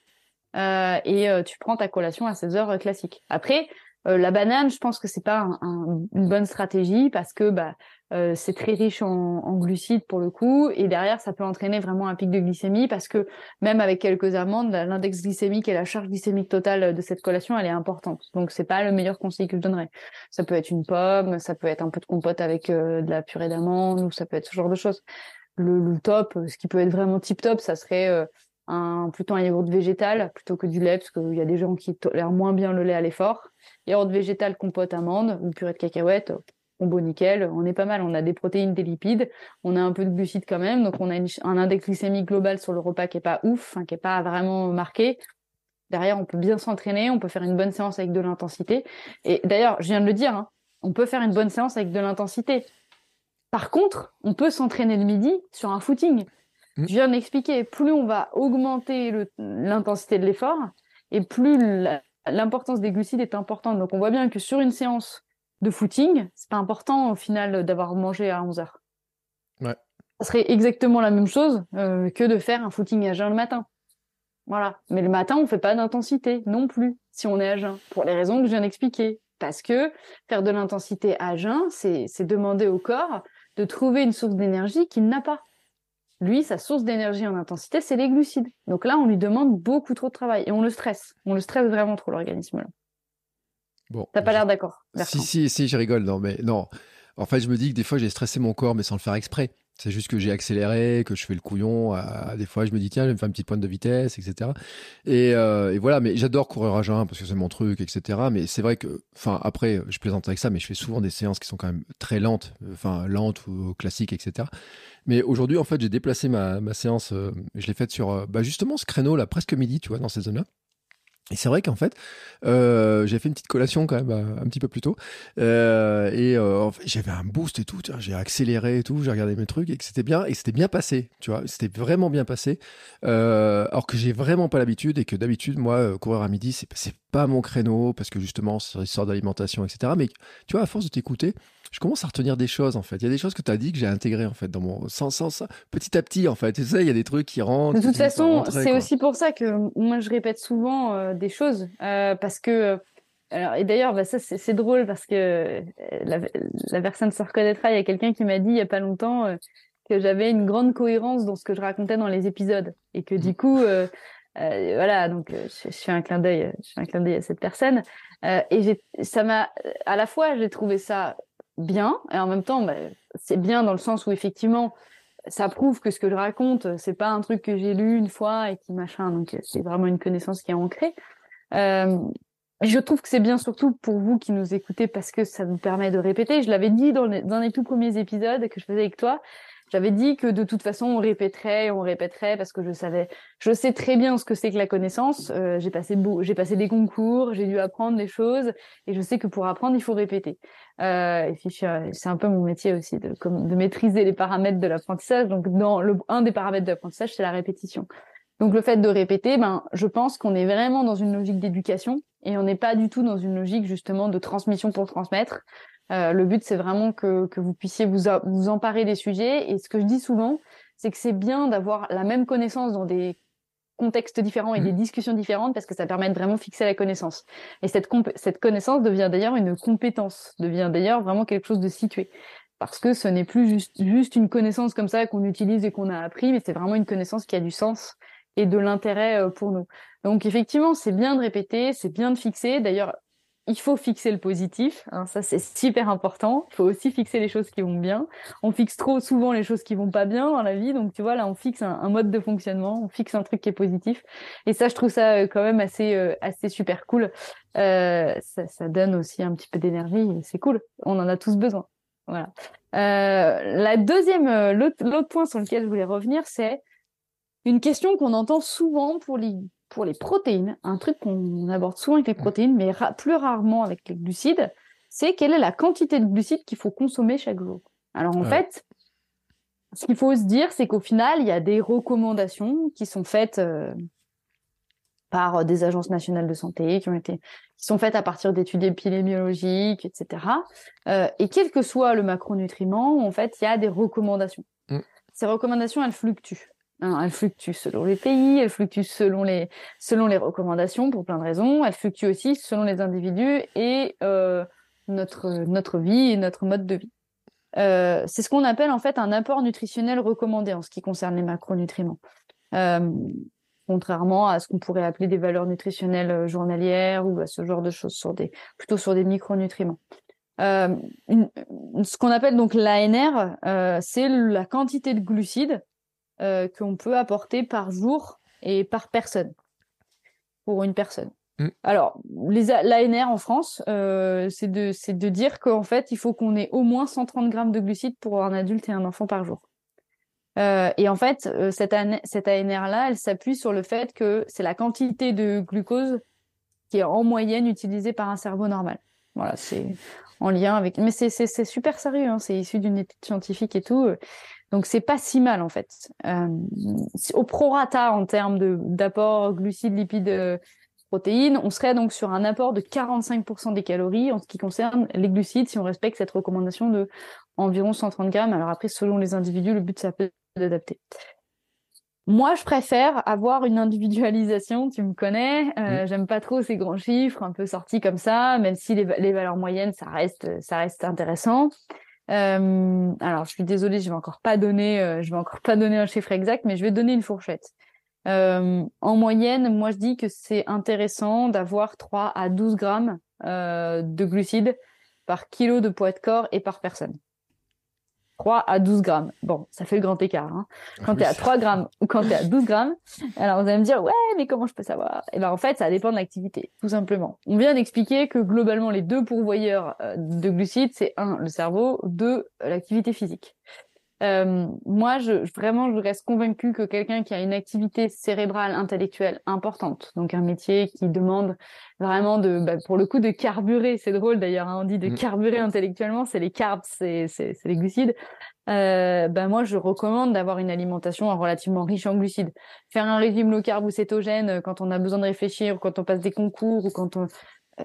euh, et euh, tu prends ta collation à 16 heures classique après la banane, je pense que c'est pas une bonne stratégie parce que bah, euh, c'est très riche en, en, glucides pour le coup, et derrière ça peut entraîner vraiment un pic de glycémie parce que même avec quelques amandes, l'index glycémique et la charge glycémique totale de cette collation elle est importante. Donc c'est pas le meilleur conseil que je donnerais. Ça peut être une pomme, ça peut être un peu de compote avec euh, de la purée d'amande, ou ça peut être ce genre de choses. Le, le, top, ce qui peut être vraiment tip top, ça serait euh, un plutôt un yaourt végétal plutôt que du lait parce qu'il y a des gens qui tolèrent moins bien le lait à l'effort. Yaourt végétal, compote, amande ou purée de cacahuètes, beau nickel, on est pas mal, on a des protéines, des lipides, on a un peu de glucides quand même, donc on a un index glycémique global sur le repas qui est pas ouf, qui est pas vraiment marqué. Derrière, on peut bien s'entraîner, on peut faire une bonne séance avec de l'intensité. Et d'ailleurs, je viens de le dire, hein, on peut faire une bonne séance avec de l'intensité. Par contre, on peut s'entraîner le midi sur un footing. Mmh. Je viens d'expliquer, plus on va augmenter l'intensité de l'effort, et plus l'importance des glucides est importante. Donc on voit bien que sur une séance de footing, c'est pas important au final d'avoir mangé à 11 heures. Ouais. Ça serait exactement la même chose euh, que de faire un footing à jeun le matin. Voilà. Mais le matin, on fait pas d'intensité non plus si on est à jeun, pour les raisons que je viens d'expliquer. Parce que faire de l'intensité à jeun, c'est demander au corps de trouver une source d'énergie qu'il n'a pas. Lui, sa source d'énergie en intensité, c'est les glucides. Donc là, on lui demande beaucoup trop de travail et on le stresse. On le stresse vraiment trop, l'organisme. là. Bon. T'as pas l'air d'accord. Si, si, si, je rigole. Non, mais non. En fait, je me dis que des fois, j'ai stressé mon corps, mais sans le faire exprès. C'est juste que j'ai accéléré, que je fais le couillon. des fois, je me dis, tiens, je vais me faire une petite pointe de vitesse, etc. Euh, et, voilà, mais j'adore courir à jeun parce que c'est mon truc, etc. Mais c'est vrai que, enfin, après, je plaisante avec ça, mais je fais souvent des séances qui sont quand même très lentes, enfin, lentes ou classiques, etc. Mais aujourd'hui, en fait, j'ai déplacé ma, séance, euh, je l'ai faite sur, euh, bah, justement, ce créneau-là, presque midi, tu vois, dans ces zones-là. Et c'est vrai qu'en fait, euh, j'ai fait une petite collation quand même euh, un petit peu plus tôt. Euh, et euh, j'avais un boost et tout. J'ai accéléré et tout. J'ai regardé mes trucs et que c'était bien. Et c'était bien passé. Tu vois, c'était vraiment bien passé. Alors que j'ai vraiment pas l'habitude et que d'habitude, moi, courir à midi, c'est pas mon créneau parce que justement, c'est histoire d'alimentation, etc. Mais tu vois, à force de t'écouter, je commence à retenir des choses en fait. Il y a des choses que tu as dit que j'ai intégrées en fait dans mon sens, petit à petit en fait. Tu sais, il y a des trucs qui rentrent. De toute façon, c'est aussi pour ça que moi je répète souvent euh, des choses euh, parce que euh, alors, et d'ailleurs, bah, ça c'est drôle parce que la, la, personne se reconnaîtra. Il y a quelqu'un qui m'a dit il y a pas longtemps que j'avais une grande cohérence dans ce que je racontais dans les épisodes et que du mmh. coup, voilà, donc je, je, fais un clin d'œil, je fais un clin d'œil à cette personne. et ça m'a, à la fois, j'ai trouvé ça bien et en même temps bah, c'est bien dans le sens où effectivement ça prouve que ce que je raconte c'est pas un truc que j'ai lu une fois et qui machin donc c'est vraiment une connaissance qui est ancrée. Euh, je trouve que c'est bien surtout pour vous qui nous écoutez parce que ça nous permet de répéter. Je l'avais dit dans les, dans les tout premiers épisodes que je faisais avec toi j'avais dit que de toute façon on répéterait, on répéterait parce que je savais, je sais très bien ce que c'est que la connaissance. Euh, j'ai passé j'ai passé des concours, j'ai dû apprendre des choses et je sais que pour apprendre il faut répéter. Euh, et c'est un peu mon métier aussi de, comme, de maîtriser les paramètres de l'apprentissage. Donc dans le un des paramètres de l'apprentissage c'est la répétition. Donc le fait de répéter, ben je pense qu'on est vraiment dans une logique d'éducation et on n'est pas du tout dans une logique justement de transmission pour transmettre. Euh, le but, c'est vraiment que, que, vous puissiez vous, vous emparer des sujets. Et ce que je dis souvent, c'est que c'est bien d'avoir la même connaissance dans des contextes différents et des mmh. discussions différentes parce que ça permet de vraiment fixer la connaissance. Et cette, cette connaissance devient d'ailleurs une compétence, devient d'ailleurs vraiment quelque chose de situé. Parce que ce n'est plus juste, juste une connaissance comme ça qu'on utilise et qu'on a appris, mais c'est vraiment une connaissance qui a du sens et de l'intérêt euh, pour nous. Donc effectivement, c'est bien de répéter, c'est bien de fixer. D'ailleurs, il faut fixer le positif, hein, ça c'est super important. Il faut aussi fixer les choses qui vont bien. On fixe trop souvent les choses qui vont pas bien dans la vie, donc tu vois là on fixe un, mode de fonctionnement, on fixe un truc qui est positif. Et ça je trouve ça euh, quand même assez euh, assez super cool. Euh, ça, ça, donne aussi un petit peu d'énergie, c'est cool. On en a tous besoin. Voilà. Euh, la deuxième, l'autre point sur lequel je voulais revenir, c'est une question qu'on entend souvent pour les pour les protéines, un truc qu'on aborde souvent avec les protéines, mais plus rarement avec les glucides, c'est quelle est la quantité de glucides qu'il faut consommer chaque jour. Alors en fait, ce qu'il faut se dire, c'est qu'au final, il y a des recommandations qui sont faites euh, par des agences nationales de santé, qui ont été, qui sont faites à partir d'études épidémiologiques, etc. Euh, et quel que soit le macronutriment, en fait, il y a des recommandations. Mm. Ces recommandations, elles fluctuent. Elle fluctue selon les pays, elle fluctue selon les selon les recommandations pour plein de raisons. Elle fluctue aussi selon les individus et euh, notre notre vie et notre mode de vie. Euh, c'est ce qu'on appelle en fait un apport nutritionnel recommandé en ce qui concerne les macronutriments. Euh, contrairement à ce qu'on pourrait appeler des valeurs nutritionnelles journalières ou à ce genre de choses sur des plutôt sur des micronutriments. Ce qu'on appelle donc l'ANR, c'est la quantité de glucides euh, qu'on peut apporter par jour et par personne pour une personne. Mm. Alors, l'ANR en France, euh, c'est de, de dire qu'en fait, il faut qu'on ait au moins 130 grammes de glucides pour un adulte et un enfant par jour. Euh, et en fait, cette, cette ANR-là, elle s'appuie sur le fait que c'est la quantité de glucose qui est en moyenne utilisée par un cerveau normal. Voilà, c'est en lien avec. Mais c'est super sérieux, hein, c'est issu d'une étude scientifique et tout. Donc c'est pas si mal en fait. Euh, au prorata en termes d'apport glucides, lipides, euh, protéines, on serait donc sur un apport de 45% des calories en ce qui concerne les glucides si on respecte cette recommandation de environ 130 grammes. Alors après, selon les individus, le but ça peut d'adapter. Moi, je préfère avoir une individualisation. Tu me connais. Euh, mm. J'aime pas trop ces grands chiffres un peu sortis comme ça, même si les, les valeurs moyennes, ça reste, ça reste intéressant. Euh, alors, je suis désolée, je vais encore pas donner, euh, je vais encore pas donner un chiffre exact, mais je vais donner une fourchette. Euh, en moyenne, moi, je dis que c'est intéressant d'avoir 3 à 12 grammes de glucides par kilo de poids de corps et par personne. 3 à 12 grammes. Bon, ça fait le grand écart. Hein. Quand tu es à 3 grammes ou quand tu es à 12 grammes, alors vous allez me dire, ouais, mais comment je peux savoir? Et eh ben en fait, ça dépend de l'activité, tout simplement. On vient d'expliquer que globalement, les deux pourvoyeurs euh, de glucides, c'est un, le cerveau, deux, l'activité physique. Euh, moi, je, vraiment, je reste convaincue que quelqu'un qui a une activité cérébrale, intellectuelle importante, donc un métier qui demande vraiment de, bah, pour le coup, de carburer. C'est drôle d'ailleurs, hein, on dit de mm. carburer intellectuellement, c'est les carbs, c'est les glucides. Euh, ben moi, je recommande d'avoir une alimentation relativement riche en glucides. Faire un régime low carb ou cétogène euh, quand on a besoin de réfléchir, ou quand on passe des concours, ou quand on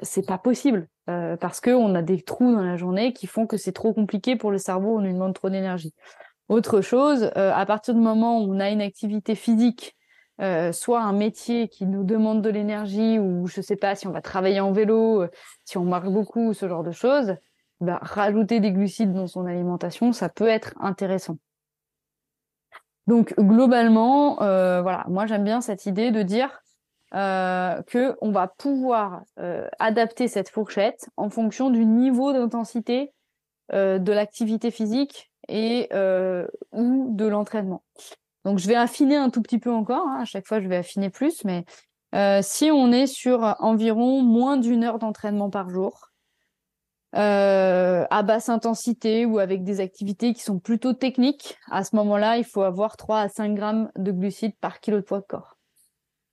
c'est pas possible euh, parce que on a des trous dans la journée qui font que c'est trop compliqué pour le cerveau, on lui demande trop d'énergie. Autre chose, euh, à partir du moment où on a une activité physique, euh, soit un métier qui nous demande de l'énergie, ou je sais pas si on va travailler en vélo, euh, si on marche beaucoup, ce genre de choses, bah, rajouter des glucides dans son alimentation, ça peut être intéressant. Donc globalement, voilà, moi j'aime bien cette idée de dire euh, que on va pouvoir adapter cette fourchette en fonction du niveau d'intensité de l'activité physique et euh, ou de l'entraînement. Donc je vais affiner un tout petit peu encore. Hein. À chaque fois, je vais affiner plus, mais euh, si on est sur environ moins d'une heure d'entraînement par jour, euh, à basse intensité ou avec des activités qui sont plutôt techniques, à ce moment-là, il faut avoir 3 à 5 grammes de glucides par kilo de poids de corps.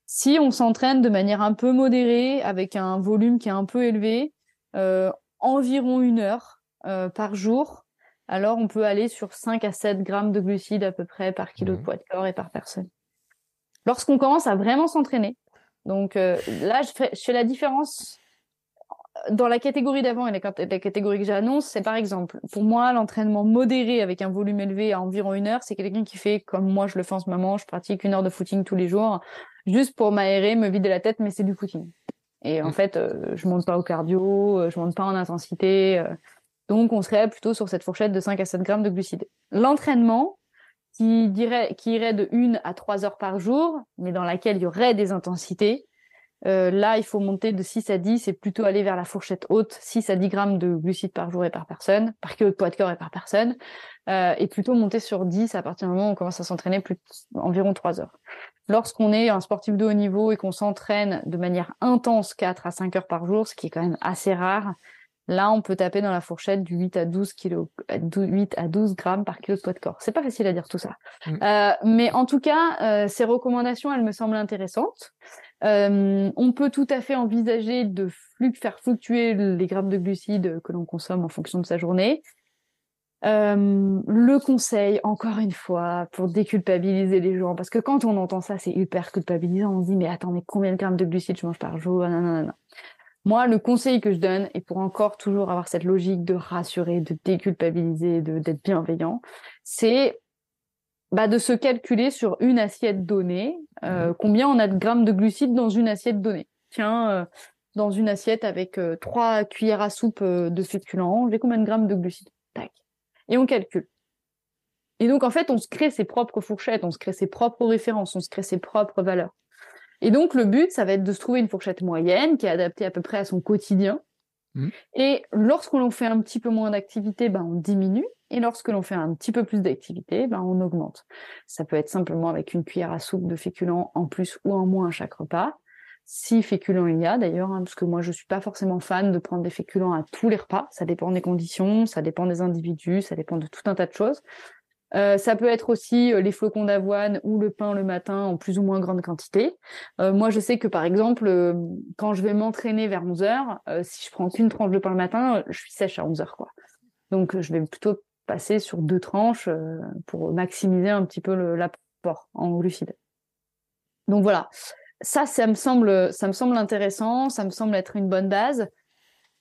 Si on s'entraîne de manière un peu modérée, avec un volume qui est un peu élevé, euh, environ une heure euh, par jour, alors on peut aller sur 5 à 7 grammes de glucides à peu près par kilo de mhm. poids de corps et par personne. Lorsqu'on commence à vraiment s'entraîner, donc euh, là je fais, la différence dans la catégorie d'avant et la, catégorie que j'annonce, c'est par exemple, pour moi, l'entraînement modéré avec un volume élevé à environ une heure, c'est quelqu'un qui fait comme moi je le fais en ce moment, je pratique une heure de footing tous les jours, juste pour m'aérer, me vider la tête, mais c'est du footing. Et en mhm. fait, euh, je monte pas au cardio, euh, je monte pas en intensité. Donc, on serait plutôt sur cette fourchette de 5 à 7 grammes de glucides. L'entraînement, qui, dirait, qui irait de 1 à 3 heures par jour, mais dans laquelle il y aurait des intensités, euh, là, il faut monter de 6 à 10 et plutôt aller vers la fourchette haute, 6 à 10 grammes de glucides par jour et par personne, par kilo de poids de corps et par personne, euh, et plutôt monter sur 10 à partir du moment où on commence à s'entraîner plus environ 3 heures. Lorsqu'on est un sportif de haut niveau et qu'on s'entraîne de manière intense 4 à 5 heures par jour, ce qui est quand même assez rare, Là, on peut taper dans la fourchette du 8 à 12 kilos, 8 à 12 grammes par kilo de poids de corps. C'est pas facile à dire tout ça. Mm. Euh, mais en tout cas, euh, ces recommandations, elles me semblent intéressantes. Euh, on peut tout à fait envisager de faire fluctuer les grammes de glucides que l'on consomme en fonction de sa journée. le conseil, encore une fois, pour déculpabiliser les gens, parce que quand on entend ça, c'est hyper culpabilisant. On se dit, mais attends, mais combien de grammes de glucides je mange par jour? Non, non, non. Moi, le conseil que je donne, et pour encore toujours avoir cette logique de rassurer, de déculpabiliser, d'être bienveillant, c'est bah, de se calculer sur une assiette donnée euh, mmh. combien on a de grammes de glucides dans une assiette donnée. Tiens, euh, dans une assiette avec euh, trois cuillères à soupe de féculents, j'ai combien de grammes de glucides? Tac. Et on calcule. Et donc en fait, on se crée ses propres fourchettes, on se crée ses propres références, on se crée ses propres valeurs. Et donc, le but, ça va être de se trouver une fourchette moyenne qui est adaptée à peu près à son quotidien. Mmh. Et lorsque l'on fait un petit peu moins d'activité, ben, on diminue. Et lorsque l'on fait un petit peu plus d'activité, ben, on augmente. Ça peut être simplement avec une cuillère à soupe de féculents en plus ou en moins à chaque repas. Si féculents il y a d'ailleurs, hein, parce que moi je suis pas forcément fan de prendre des féculents à tous les repas. Ça dépend des conditions, ça dépend des individus, ça dépend de tout un tas de choses. Euh, ça peut être aussi euh, les flocons d'avoine ou le pain le matin en plus ou moins grande quantité. Euh, moi, je sais que par exemple, quand je vais m'entraîner vers 11 heures, si je prends qu'une tranche de pain le matin, je suis sèche à 11 heures, quoi. Donc, je vais plutôt passer sur deux tranches pour maximiser un petit peu l'apport en glucides. Donc voilà, ça, ça me semble, ça me semble intéressant, ça me semble être une bonne base.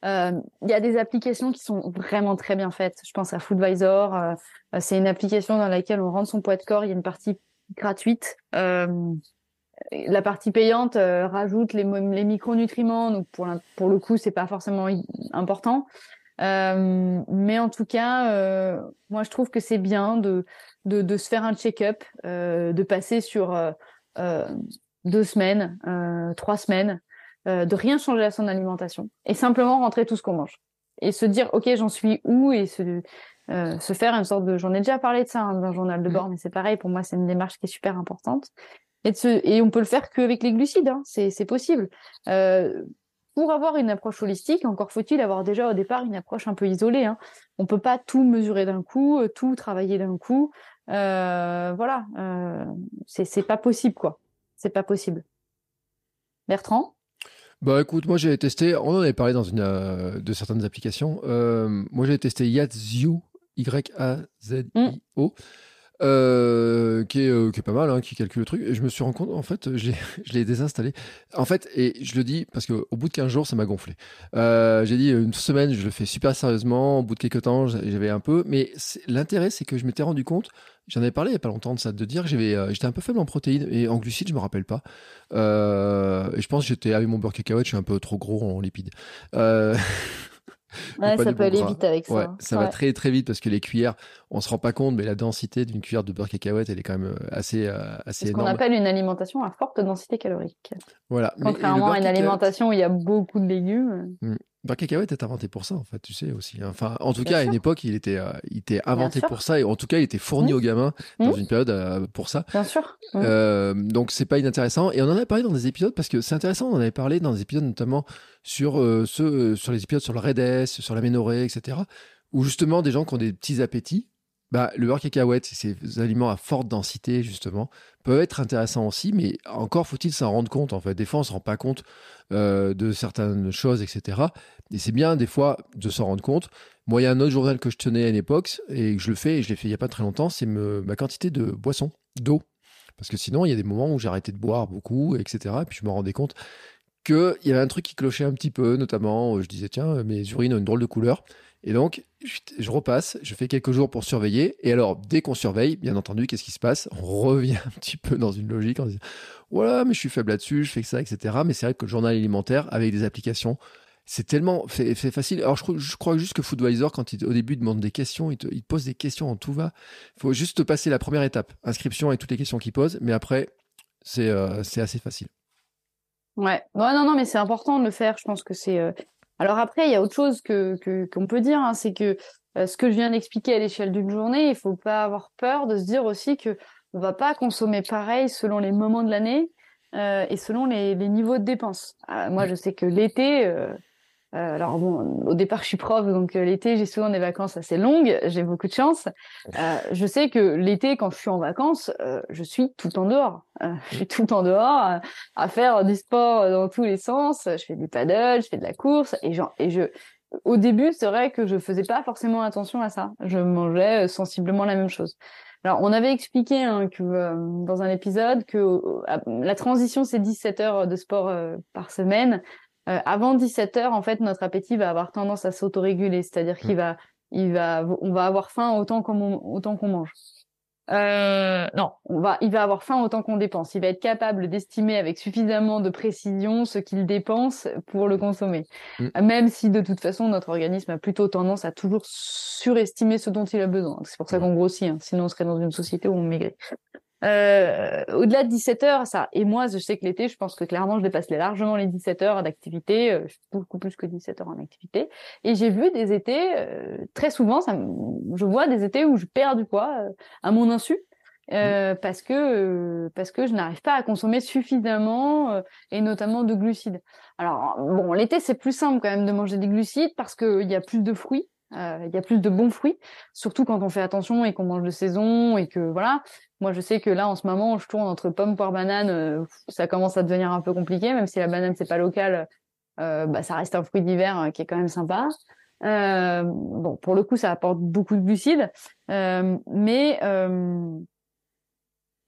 Euh, il y a des applications qui sont vraiment très bien faites. Je pense à Foodvisor. Euh, c'est une application dans laquelle on rentre son poids de corps. Il y a une partie gratuite. la partie payante rajoute les, micronutriments, donc pour, le coup, c'est pas forcément important. mais en tout cas, moi, je trouve que c'est bien de, se faire un check-up, de passer sur deux semaines, trois semaines, de rien changer à son alimentation et simplement rentrer tout ce qu'on mange. Et se dire ok j'en suis où et se euh, se faire une sorte de j'en ai déjà parlé de ça hein, dans un journal de mmh. bord mais c'est pareil pour moi c'est une démarche qui est super importante. Et de se, et on peut le faire qu'avec les glucides hein, c'est c'est possible. Euh, pour avoir une approche holistique encore faut-il avoir déjà au départ une approche un peu isolée hein. on peut pas tout mesurer d'un coup euh, tout travailler d'un coup. Euh, voilà euh, c'est pas possible quoi. C'est pas possible. Bertrand? Bah écoute, moi j'ai testé, on en avait parlé dans une euh, de certaines applications. Euh, moi j'ai testé Yazio, Y-A-Z-I-O. Euh, qui, est, euh, qui est pas mal, hein, qui calcule le truc. Je me suis rendu compte, en fait, je l'ai désinstallé. En fait, et je le dis parce qu'au bout de 15 jours, ça m'a gonflé. Euh, j'ai dit une semaine, je le fais super sérieusement. Au bout de quelques temps, j'avais un peu. Mais l'intérêt, c'est que je m'étais rendu compte, j'en avais parlé il y a pas longtemps de ça, de dire que j'étais un peu faible en protéines et en glucides, je me rappelle pas. et je pense que j'étais avec mon beurre cacahuète, je suis un peu trop gros en lipides. Ouais, ça peut aller vite avec ça. Ouais, ça va très très vite parce que les cuillères, on se rend pas compte, mais la densité d'une cuillère de beurre cacahuète, elle est quand même euh, assez, euh, assez Ce qu'on appelle une alimentation à forte densité calorique. Voilà. Contrairement à une alimentation où il y a beaucoup de légumes. Mmh. Le beurre cacahuète est inventé pour ça, en fait, tu sais aussi. Hein. Enfin, en tout cas, à une époque, il était, euh, il était inventé pour ça, et en tout cas, il était fourni mmh. aux gamins dans mmh. une période pour ça. Bien sûr. Euh, donc, c'est pas inintéressant. Et on en a parlé dans des épisodes parce que c'est intéressant. On en avait parlé dans des épisodes notamment sur euh, ceux, sur les épisodes sur le Red S, sur la ménorée, etc. Où justement, des gens qui ont des petits appétits, bah, le beurre cacahuète, ces aliments à forte densité, justement, peuvent être intéressants aussi, mais encore faut-il s'en rendre compte, en fait. Des fois, on ne se rend pas compte euh, de certaines choses, etc. Et c'est bien, des fois, de s'en rendre compte. Moi, il y a un autre journal que je tenais à l'époque, et que je le fais, et je l'ai fait il n'y a pas très longtemps, c'est ma quantité de boisson, d'eau. Parce que sinon, il y a des moments où arrêté de boire beaucoup, etc. Et puis, je me rendais compte qu'il y avait un truc qui clochait un petit peu, notamment, je disais, tiens, mes urines ont une drôle de couleur. Et donc, je repasse, je fais quelques jours pour surveiller. Et alors, dès qu'on surveille, bien entendu, qu'est-ce qui se passe? On revient un petit peu dans une logique en disant voilà, mais je suis faible là-dessus, je fais que ça, etc. Mais c'est vrai que le journal alimentaire, avec des applications, c'est tellement c'est facile. Alors, je, crois juste que Foodvisor, quand il, au début, demande des questions, il te, pose des questions en tout va. Il faut juste passer la première étape, inscription et toutes les questions qu'il pose. Mais après, c'est euh, assez facile. Ouais, non, non, mais c'est important de le faire. Je pense que c'est euh, alors après, il y a autre chose que qu'on peut dire, hein, c'est que euh, ce que je viens d'expliquer à l'échelle d'une journée, il faut pas avoir peur de se dire aussi que on va pas consommer pareil selon les moments de l'année euh, et selon les, les, niveaux de dépenses. Euh, moi, je sais que l'été, euh, alors bon, au départ, je suis prof, donc euh, l'été, j'ai souvent des vacances assez longues. J'ai beaucoup de chance. Euh, je sais que l'été, quand je suis en vacances, je suis tout en dehors. je suis tout en dehors à faire du sport dans tous les sens. Je fais du paddle, je fais de la course, et, genre, et je, au début, c'est vrai que je faisais pas forcément attention à ça. Je mangeais sensiblement la même chose. Alors, on avait expliqué hein, que dans un épisode que la transition, c'est 17 heures de sport par semaine. Euh, avant 17 heures, en fait, notre appétit va avoir tendance à s'autoréguler, c'est-à-dire qu'il mm. va, il va, on va avoir faim autant qu'on autant qu'on mange. Euh, non, on va, il va avoir faim autant qu'on dépense. Il va être capable d'estimer avec suffisamment de précision ce qu'il dépense pour le consommer. Mm. Même si de toute façon notre organisme a plutôt tendance à toujours surestimer ce dont il a besoin. C'est pour ça qu'on grossit. Hein. Sinon, on serait dans une société où on maigrit. Euh, au-delà de 17 heures, ça. Et moi, je sais que l'été, je pense que clairement, je dépasse largement les 17 heures d'activité. Euh, je suis beaucoup plus que 17 heures en activité. Et j'ai vu des étés, euh, très souvent, ça, je vois des étés où je perds du poids à mon insu. Euh, mmh. parce que parce que je n'arrive pas à consommer suffisamment et notamment de glucides. Alors bon, l'été c'est plus simple quand même de manger des glucides parce qu'il y a plus de fruits, il y a plus de bons fruits, surtout quand on fait attention et qu'on mange de saison et que voilà. Moi, je sais que là, en ce moment, je tourne entre pomme, poire, banane. Euh, ça commence à devenir un peu compliqué, même si la banane c'est pas local. Euh, bah, ça reste un fruit d'hiver euh, qui est quand même sympa. Euh, bon, pour le coup, ça apporte beaucoup de glucides, mais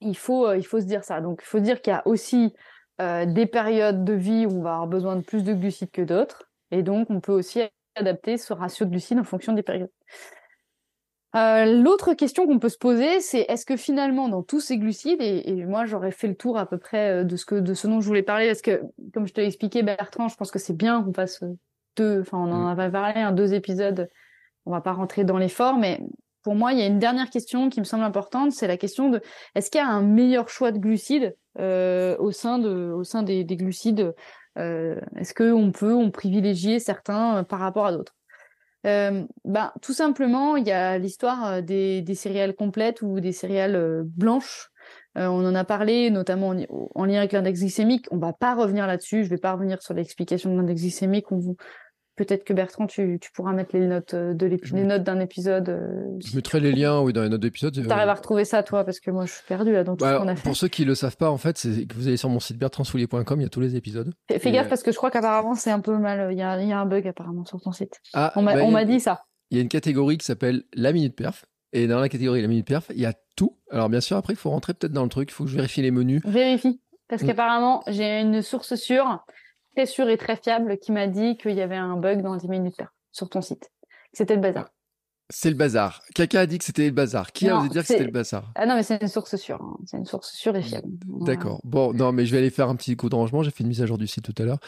il faut il faut se dire ça. Donc, il faut dire qu'il y a aussi des périodes de vie où on va avoir besoin de plus de glucides que d'autres, et donc on peut aussi adapter ce ratio de glucides en fonction des périodes. L'autre question qu'on peut se poser, c'est est-ce que finalement, dans tous ces glucides, et, moi j'aurais fait le tour à peu près de ce que de ce dont je voulais parler, parce que comme je te l'ai expliqué, Bertrand, je pense que c'est bien qu'on fasse deux, enfin on en mm. avait parlé, hein, deux épisodes. On va pas rentrer dans l'effort, mais pour moi, il y a une dernière question qui me semble importante, c'est la question de est-ce qu'il y a un meilleur choix de glucides euh, au sein de, au sein des, des glucides euh, Est-ce qu'on peut on privilégier certains euh, par rapport à d'autres? Euh, ben, tout simplement, il y a l'histoire euh, des, céréales complètes ou des céréales blanches. Euh, on en a parlé, notamment en, en lien avec l'index glycémique. On va pas revenir là-dessus. Je vais pas revenir sur l'explication de l'index glycémique. Peut-être que Bertrand, tu, pourras mettre les notes euh, de les notes d'un épisode. Euh, je mettrai les liens, oui, dans les notes d'épisode. Tu arrives à retrouver ça, toi, parce que moi, je suis perdu là dans tout ce bah, qu'on a fait. Pour ceux qui le savent pas, en fait, c'est que vous allez sur mon site bertrandsoulier.com, il y a tous les épisodes. Fais, gaffe parce que je crois qu'apparemment c'est un peu mal. Il y, a, un bug apparemment sur ton site. Ah, on m'a bah, dit ça. Il y a une catégorie qui s'appelle la minute perf. Et dans la catégorie la minute perf, il y a tout. Alors bien sûr, après, il faut rentrer peut-être dans le truc. Il faut que je vérifie les menus. Vérifie. Parce mm. qu'apparemment, j'ai une source sûre très sûr et très fiable qui m'a dit qu'il y avait un bug dans 10 minutes sur ton site. C'était le bazar. C'est le bazar. Kaka a dit que c'était le bazar. Qui a osé dire que c'était le bazar? Ah non, mais c'est une source sûre. Hein. C'est une source sûre et fiable. D'accord. Bon, non, mais je vais aller faire un petit coup de rangement. J'ai fait une mise à jour du site tout à l'heure.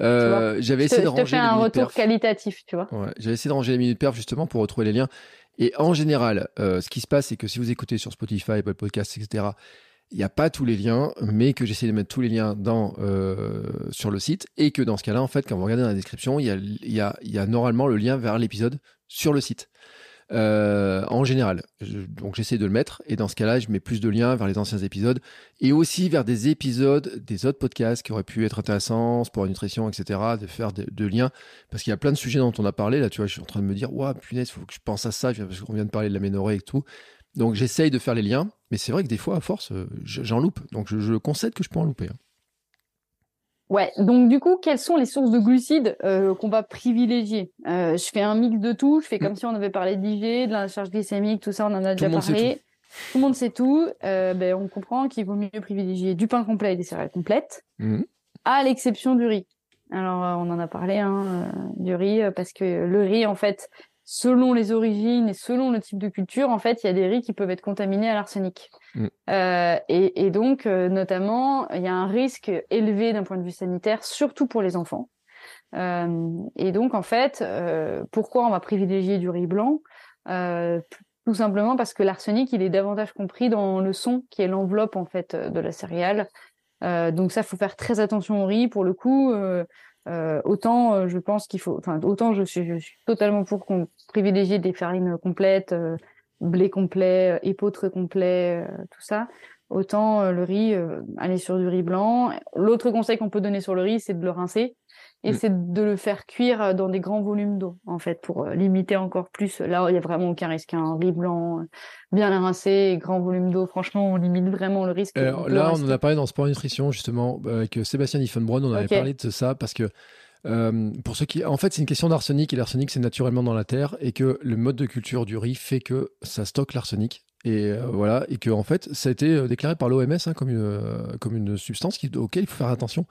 Euh, j'avais essayé de ranger. Je te fais un retour qualitatif, tu vois. Ouais, J'avais essayé de ranger les minutes perf justement pour retrouver les liens. Et en général, euh, ce qui se passe, c'est que si vous écoutez sur Spotify, Apple Podcasts, etc., il n'y a pas tous les liens, mais que j'essaie de mettre tous les liens dans, euh, sur le site et que dans ce cas-là, en fait, quand vous regardez dans la description, il y a, normalement le lien vers l'épisode sur le site. Euh, en général. donc j'essaie de le mettre et dans ce cas-là, je mets plus de liens vers les anciens épisodes et aussi vers des épisodes des autres podcasts qui auraient pu être intéressants, sport nutrition, etc. De faire de, liens parce qu'il y a plein de sujets dont on a parlé. Là, tu vois, je suis en train de me dire, waouh, punaise, il faut que je pense à ça parce qu'on vient de parler de la ménorrhée et tout. Donc j'essaye de faire les liens, mais c'est vrai que des fois, à force, euh, j'en loupe. Donc je, concède que je peux en louper. Hein. Ouais, donc du coup, quelles sont les sources de glucides euh, qu'on va privilégier? Euh, Je fais un mix de tout, je fais comme mm. si on avait parlé d'IG, de la charge glycémique, tout ça, on en a déjà parlé. Tout le monde sait tout. ben, on comprend qu'il vaut mieux privilégier du pain complet et des céréales complètes, mm. à l'exception du riz. Alors, on en a parlé hein, du riz, parce que le riz, en fait, selon les origines et selon le type de culture, en fait, il y a des riz qui peuvent être contaminés à l'arsenic. Mm. Euh, et, donc, euh, notamment, il y a un risque élevé d'un point de vue sanitaire, surtout pour les enfants. Euh, et donc, en fait, pourquoi on va privilégier du riz blanc? Tout simplement parce que l'arsenic, il est davantage compris dans le son, qui est l'enveloppe en fait de la céréale. donc ça, faut faire très attention au riz. Pour le coup, euh, autant euh, je pense qu'il faut, enfin autant je suis, je suis totalement pour qu'on privilégie des farines complètes, euh, blé complet, épeautre complet, tout ça. Autant le riz, aller sur du riz blanc. L'autre conseil qu'on peut donner sur le riz, c'est de le rincer et mm. c'est de le faire cuire dans des grands volumes d'eau en fait pour limiter encore plus. Là, il y a vraiment aucun risque. Un hein. riz blanc bien rincé, grand volume d'eau. Franchement, on limite vraiment le risque. là, on en a parlé dans Sport Nutrition justement avec Sébastien Diffenbronn. On avait parlé de ça parce que euh, pour ceux qui, en fait, c'est une question d'arsenic et l'arsenic c'est naturellement dans la terre et que le mode de culture du riz fait que ça stocke l'arsenic et euh, voilà et que en fait ça a été euh, déclaré par l'OMS hein, comme une comme une substance qui, auquel il faut faire attention.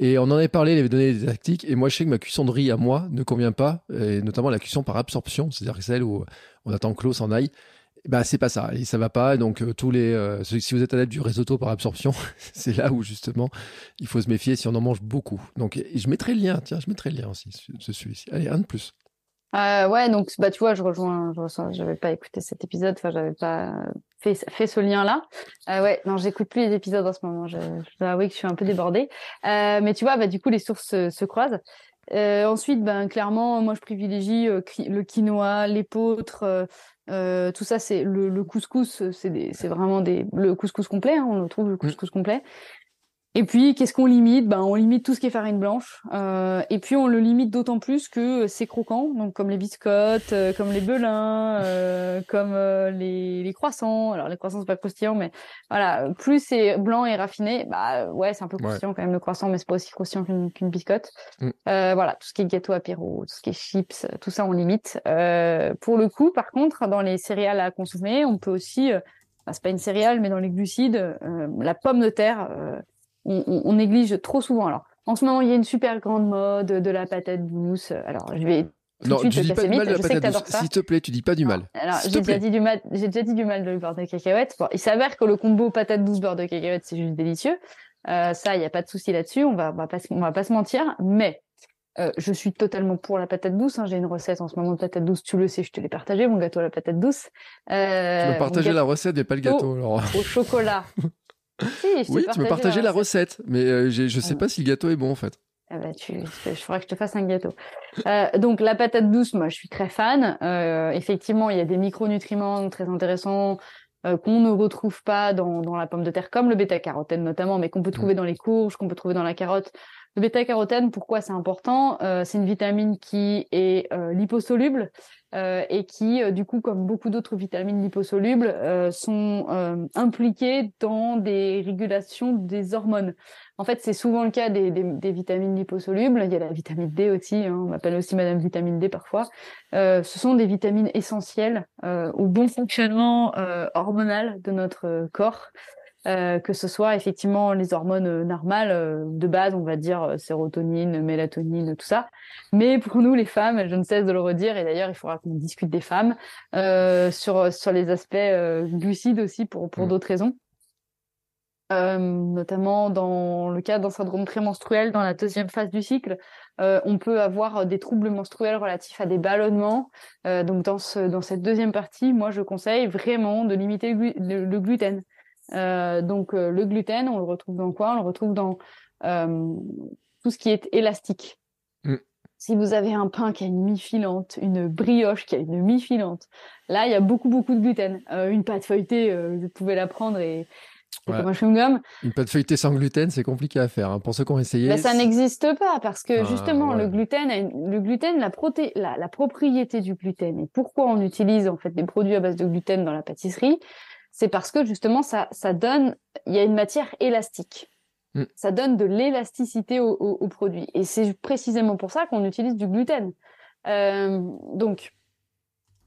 Et on en avait parlé, il avait donné des tactiques et moi je sais que ma cuisson de riz à moi ne convient pas et notamment la cuisson par absorption, c'est-à-dire celle où on attend que l'eau s'en aille bah c'est pas ça. Et ça va pas. Donc euh, tous les euh, si vous êtes adepte du risotto par absorption c'est là où justement il faut se méfier si on en mange beaucoup. Donc je mettrai le lien. Tiens je mettrai le lien aussi ce celui-ci. Allez un de plus. Euh, ouais donc bah tu vois je rejoins je j'avais pas écouté cet épisode. Enfin j'avais pas fait fait ce lien là ouais non j'écoute plus les épisodes en ce moment. Je, je dois avouer que je suis un peu débordée. Mais tu vois bah du coup les sources se, se croisent. Ensuite, ben clairement, moi je privilégie le quinoa, l'épeautre, euh, tout ça, c'est le, le, couscous, c'est vraiment des, le couscous complet, hein, on le trouve le mm. couscous complet. Et puis, qu'est-ce qu'on limite? Ben, on limite tout ce qui est farine blanche. Euh, et puis, on le limite d'autant plus que c'est croquant, donc comme les biscottes, euh, comme les belins, euh, comme euh, les, les, croissants. Alors, les croissants c'est pas croustillant, mais voilà, plus c'est blanc et raffiné, bah ouais, c'est un peu croustillant quand même le croissant, mais c'est pas aussi croustillant qu'une biscotte. Mm. voilà, tout ce qui est gâteau apéro, tout ce qui est chips, tout ça on limite. pour le coup, par contre, dans les céréales à consommer, on peut aussi, bah, c'est pas une céréale, mais dans les glucides, la pomme de terre on, néglige trop souvent. Alors, en ce moment, il y a une super grande mode de la patate douce. Alors, je vais tout de suite tu dis pas du mal de la je sais que patate douce. S'il te plaît, tu dis pas du mal. Alors, j'ai déjà, dit du mal, j'ai déjà dit du mal de beurre de cacahuète. Bon, il s'avère que le combo patate douce beurre de cacahuète, c'est juste délicieux. Euh, ça, il n'y a pas de souci là-dessus. On va, on va pas, se- on va pas se mentir. Mais euh, je suis totalement pour la patate douce. hein. J'ai une recette en ce moment de patate douce. Tu le sais, je te l'ai partagé, mon gâteau à la patate douce. Euh, Tu m'as partagé la recette, mais pas le gâteau. Alors. au chocolat. si, je Oui, tu m'as partagé la recette. recette, mais euh, je sais Mm. pas si le gâteau est bon en fait. Ah bah, tu, je ferai que je te fasse un gâteau. Euh, donc la patate douce, moi je suis très fan. Euh, effectivement, il y a des micronutriments très intéressants euh, qu'on ne retrouve pas dans, dans la pomme de terre, comme le bêta-carotène notamment, mais qu'on peut trouver dans les courges, qu'on peut trouver dans la carotte. Le bêta-carotène, pourquoi c'est important? Euh, C'est une vitamine qui est euh, liposoluble euh, et qui, du coup, comme beaucoup d'autres vitamines liposolubles, sont impliquées dans des régulations des hormones. En fait, c'est souvent le cas des, vitamines liposolubles. Il y a la vitamine D aussi, hein, on m'appelle aussi Madame Vitamine D parfois. Ce sont des vitamines essentielles au bon fonctionnement hormonal de notre corps. Euh, que ce soit effectivement les hormones euh, normales euh, de base, on va dire sérotonine, mélatonine, tout ça. Mais pour nous les femmes, je ne cesse de le redire, et d'ailleurs il faudra qu'on discute des femmes euh, sur sur les aspects euh, glucides aussi pour pour Mm. d'autres raisons. Euh, notamment dans le cas d'un syndrome prémenstruel dans la deuxième phase du cycle, euh, on peut avoir des troubles menstruels relatifs à des ballonnements. Euh, donc dans ce dans cette deuxième partie, moi je conseille vraiment de limiter le, glu- le- le gluten. Euh, donc euh, le gluten, on le retrouve dans quoi? On le retrouve dans euh, tout ce qui est élastique. Mm. Si vous avez un pain qui a une mie filante, une brioche qui a une mie filante, là il y a beaucoup beaucoup de gluten. Une pâte feuilletée, vous pouvez la prendre et Ouais. comme un chewing-gum. Une pâte feuilletée sans gluten, c'est compliqué à faire. hein. Pour ceux qui ont essayé, Ben, ça n'existe pas parce que Ah, justement ouais. le gluten, une- le gluten, la, proté la, la propriété du gluten et pourquoi on utilise en fait des produits à base de gluten dans la pâtisserie, c'est parce que justement ça, ça donne, il y a une matière élastique. Mm. Ça donne de l'élasticité au, au, au produit et c'est précisément pour ça qu'on utilise du gluten. Euh, donc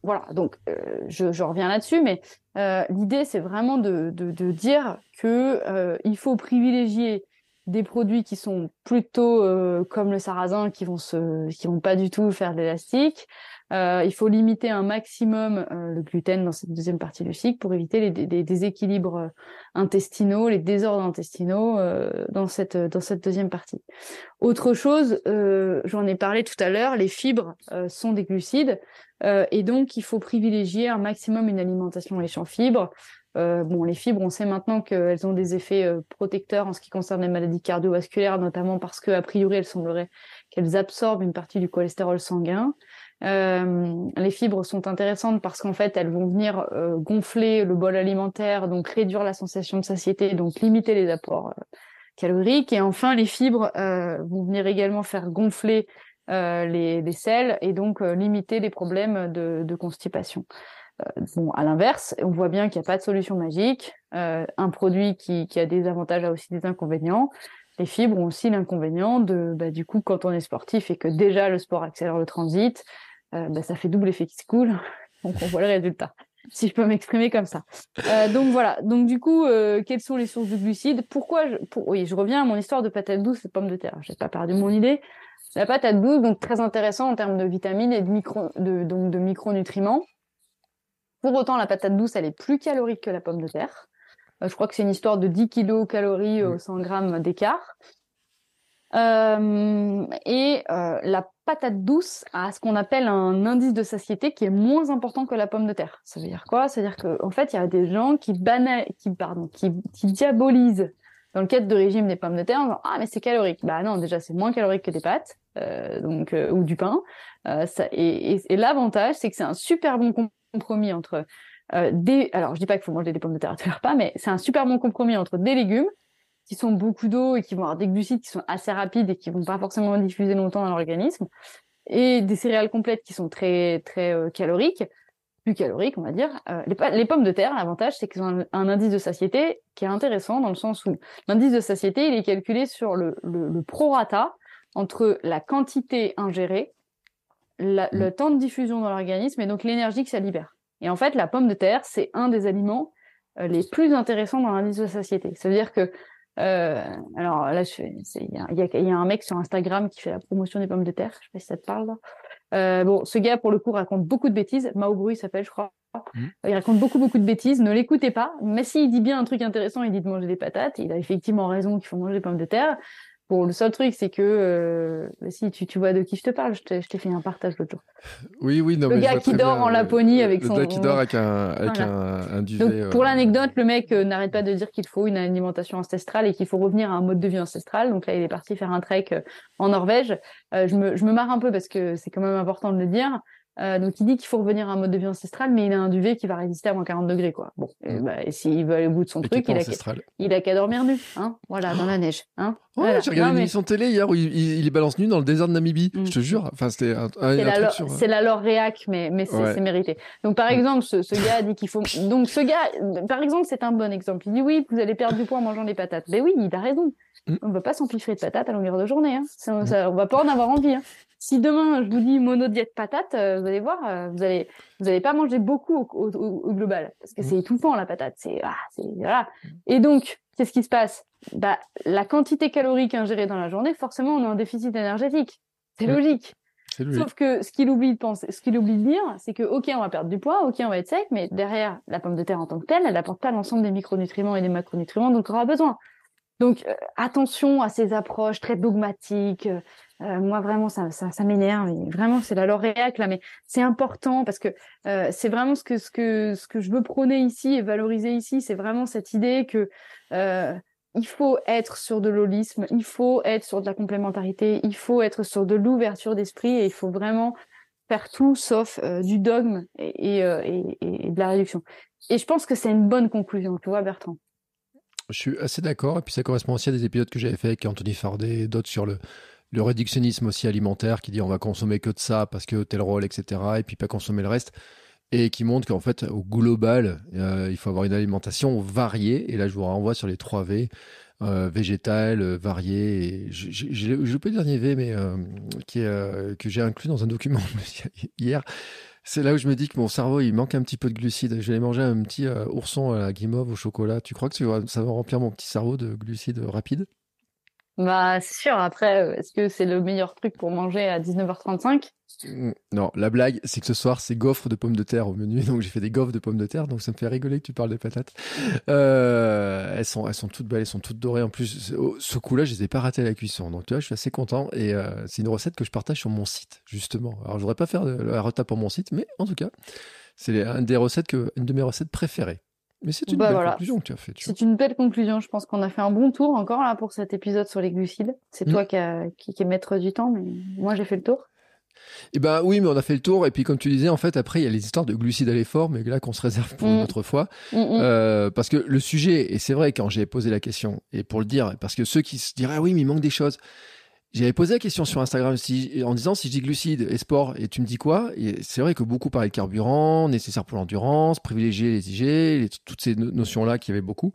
voilà, donc euh, je, je reviens là-dessus, mais euh, l'idée c'est vraiment de, de, de dire que euh, il faut privilégier des produits qui sont plutôt euh, comme le sarrasin, qui vont se, qui vont pas du tout faire de l'élastique. Euh, il faut limiter un maximum euh, le gluten dans cette deuxième partie du cycle pour éviter les, déséquilibres intestinaux, les désordres intestinaux euh, dans cette dans cette deuxième partie. Autre chose, euh, j'en ai parlé tout à l'heure, les fibres euh, sont des glucides et donc il faut privilégier un maximum une alimentation riche en fibres. Euh, bon, les fibres, on sait maintenant qu'elles ont des effets euh, protecteurs en ce qui concerne les maladies cardiovasculaires, notamment parce que priori, elles semblerait qu'elles absorbent une partie du cholestérol sanguin. Euh, les fibres sont intéressantes parce qu'en fait, elles vont venir gonfler le bol alimentaire, donc réduire la sensation de satiété, donc limiter les apports caloriques. Et enfin, les fibres vont venir également faire gonfler les, les selles et donc limiter les problèmes de constipation. Euh, bon, à l'inverse, on voit bien qu'il n'y a pas de solution magique. Euh, un produit qui, qui a des avantages a aussi des inconvénients. Les fibres ont aussi l'inconvénient de, bah, du coup, quand on est sportif et que déjà le sport accélère le transit, euh, bah, ça fait double effet qui se coule. Donc on voit le résultat, si je peux m'exprimer comme ça. Euh, donc voilà. Donc du coup, euh, quelles sont les sources de glucides? Pourquoi je, pour, Oui, je reviens à mon histoire de patate douce et pommes de terre. J'ai pas perdu mon idée. La patate douce, donc très intéressant en termes de vitamines et de micro, de, donc de micronutriments. Pour autant, la patate douce, elle est plus calorique que la pomme de terre. Euh, je crois que c'est une histoire de 10 kilocalories au 100 grammes d'écart. Euh, et euh, la patate douce a ce qu'on appelle un indice de satiété qui est moins important que la pomme de terre. Ça veut dire quoi? Ça veut dire qu'en en fait, il y a des gens qui banal, qui pardon, qui, qui diabolisent dans le cadre de régime des pommes de terre en disant ah mais c'est calorique. Bah non, déjà c'est moins calorique que des pâtes, euh, donc euh, ou du pain. Euh, ça, et, et, et l'avantage c'est que c'est un super bon compromis entre euh, des. Alors je dis pas qu'il faut manger des pommes de terre à tous les repas, mais c'est un super bon compromis entre des légumes qui sont beaucoup d'eau et qui vont avoir des glucides qui sont assez rapides et qui vont pas forcément diffuser longtemps dans l'organisme, et des céréales complètes qui sont très très euh, caloriques, plus caloriques on va dire. Euh, les, pommes de terre, l'avantage c'est qu'ils ont un, indice de satiété qui est intéressant dans le sens où l'indice de satiété il est calculé sur le, le prorata entre la quantité ingérée, la, le temps de diffusion dans l'organisme et donc l'énergie que ça libère. Et en fait, la pomme de terre, c'est un des aliments euh, les plus intéressants dans l'indice de satiété. Ça veut dire que euh, alors là, il y, y, y, a un mec sur Instagram qui fait la promotion des pommes de terre. Je sais pas si ça te parle. Là. bon, ce gars, pour le coup, raconte beaucoup de bêtises. Mao il s'appelle, je crois. Mmh. Il raconte beaucoup, beaucoup de bêtises. Ne l'écoutez pas. Mais s'il dit bien un truc intéressant, il dit de manger des patates. Il a effectivement raison qu'il faut manger des pommes de terre. Bon, le seul truc, c'est que euh, bah, si tu, tu vois de qui je te parle, je t'ai fait un partage l'autre jour. Oui, oui, non, le gars qui dort en Laponie avec le son. Le gars qui dort avec un, avec un, duvet. Donc, pour euh, l'anecdote, le mec euh, n'arrête pas de dire qu'il faut une alimentation ancestrale et qu'il faut revenir à un mode de vie ancestral. Donc là, il est parti faire un trek en Norvège. je, me, je me marre un peu parce que c'est quand même important de le dire. Euh, donc il dit qu'il faut revenir à un mode de vie ancestral, mais il a un duvet qui va résister à moins 40 degrés, quoi. Bon, et, mm. bah, s'il veut aller au bout de son truc, il a, il a qu'à dormir nu, hein. Voilà, dans la neige, hein. Ouais, j'ai regardé une émission télé hier où il, il, balance nu dans le désert de Namibie. Mm. Je te jure. Enfin, c'était un, un, C'est la lore réac, mais, mais c'est mérité. Donc, par mm. exemple, ce, ce gars dit qu'il faut, donc ce gars, par exemple, c'est un bon exemple. Il dit oui, vous allez perdre du poids en mangeant des patates. Ben oui, il a raison. On ne va pas s'empiffrer de patates à longueur de journée, hein. Ça, on va pas en avoir envie, hein si demain je vous dis monodiète patate, euh, vous allez voir, euh, vous allez vous allez pas manger beaucoup au, au, global parce que mmh. c'est étouffant la patate. C'est ah, voilà. Mmh. Et donc qu'est-ce qui se passe? Bah la quantité calorique ingérée dans la journée, forcément on a un déficit énergétique. C'est mmh. logique. Sauf que ce qu'il oublie de penser, ce qu'il oublie de dire, c'est que ok on va perdre du poids, ok on va être sec, mais derrière la pomme de terre en tant que telle, elle apporte pas l'ensemble des micronutriments et des macronutriments dont on aura besoin. Donc euh, attention à ces approches très dogmatiques. Euh, moi vraiment ça, ça, ça m'énerve. Vraiment c'est la lauréate là, mais c'est important parce que euh, c'est vraiment ce que ce que ce que je veux prôner ici et valoriser ici, c'est vraiment cette idée que il faut être sur de l'holisme, il faut être sur de la complémentarité, il faut être sur de l'ouverture d'esprit et il faut vraiment faire tout sauf du dogme et, et, et, de la réduction. Et je pense que c'est une bonne conclusion, tu vois Bertrand. Je suis assez d'accord. Et puis ça correspond aussi à des épisodes que j'avais fait avec Anthony Fardet et d'autres sur le, le réductionnisme aussi alimentaire qui dit on va consommer que de ça parce que tel rôle, etc. Et puis pas consommer le reste. Et qui montre qu'en fait, au global, euh, il faut avoir une alimentation variée. Et là, je vous renvoie sur les 3 V. Euh, végétal, euh, varié. Et je ne peux le dernier V, mais euh, est, que j'ai inclus dans un document hier. C'est là où je me dis que mon cerveau, il manque un petit peu de glucides. Je vais manger un petit euh, ourson à la guimauve au chocolat. Tu crois que ça va remplir mon petit cerveau de glucides rapides? Bah, c'est sûr. Après, est-ce que c'est le meilleur truc pour manger à 19h35 mmh, Non, la blague, c'est que ce soir, c'est gaufres de pommes de terre au menu. Donc, j'ai fait des gaufres de pommes de terre. Donc, ça me fait rigoler que tu parles des patates. Euh, elles, sont, toutes belles, elles sont toutes dorées. En plus, ce coup-là, je les ai pas ratées à la cuisson. Donc, tu vois, je suis assez content. Et euh, c'est une recette que je partage sur mon site, justement. Alors, je voudrais pas faire la retape pour mon site, mais en tout cas, c'est une des recettes que, une de mes recettes préférées. Mais c'est une bah, belle conclusion que tu as faite. C'est une belle conclusion. Je pense qu'on a fait un bon tour encore là pour cet épisode sur les glucides. C'est mm. toi qui, a, qui, qui est maître du temps, mais moi j'ai fait le tour. Eh ben oui, mais on a fait le tour. Et puis comme tu disais, en fait, après il y a les histoires de glucides à l'effort, mais là qu'on se réserve pour une mm. autre fois, mm, euh, parce que le sujet, et c'est vrai quand j'ai posé la question, et pour le dire, parce que ceux qui se diraient ah oui, mais il manque des choses. J'avais posé la question sur Instagram en disant si je dis glucides et sport, et tu me dis quoi c'est vrai que beaucoup parlaient de carburant, nécessaire pour l'endurance, privilégier les IG, toutes ces notions-là qu'il y avait beaucoup.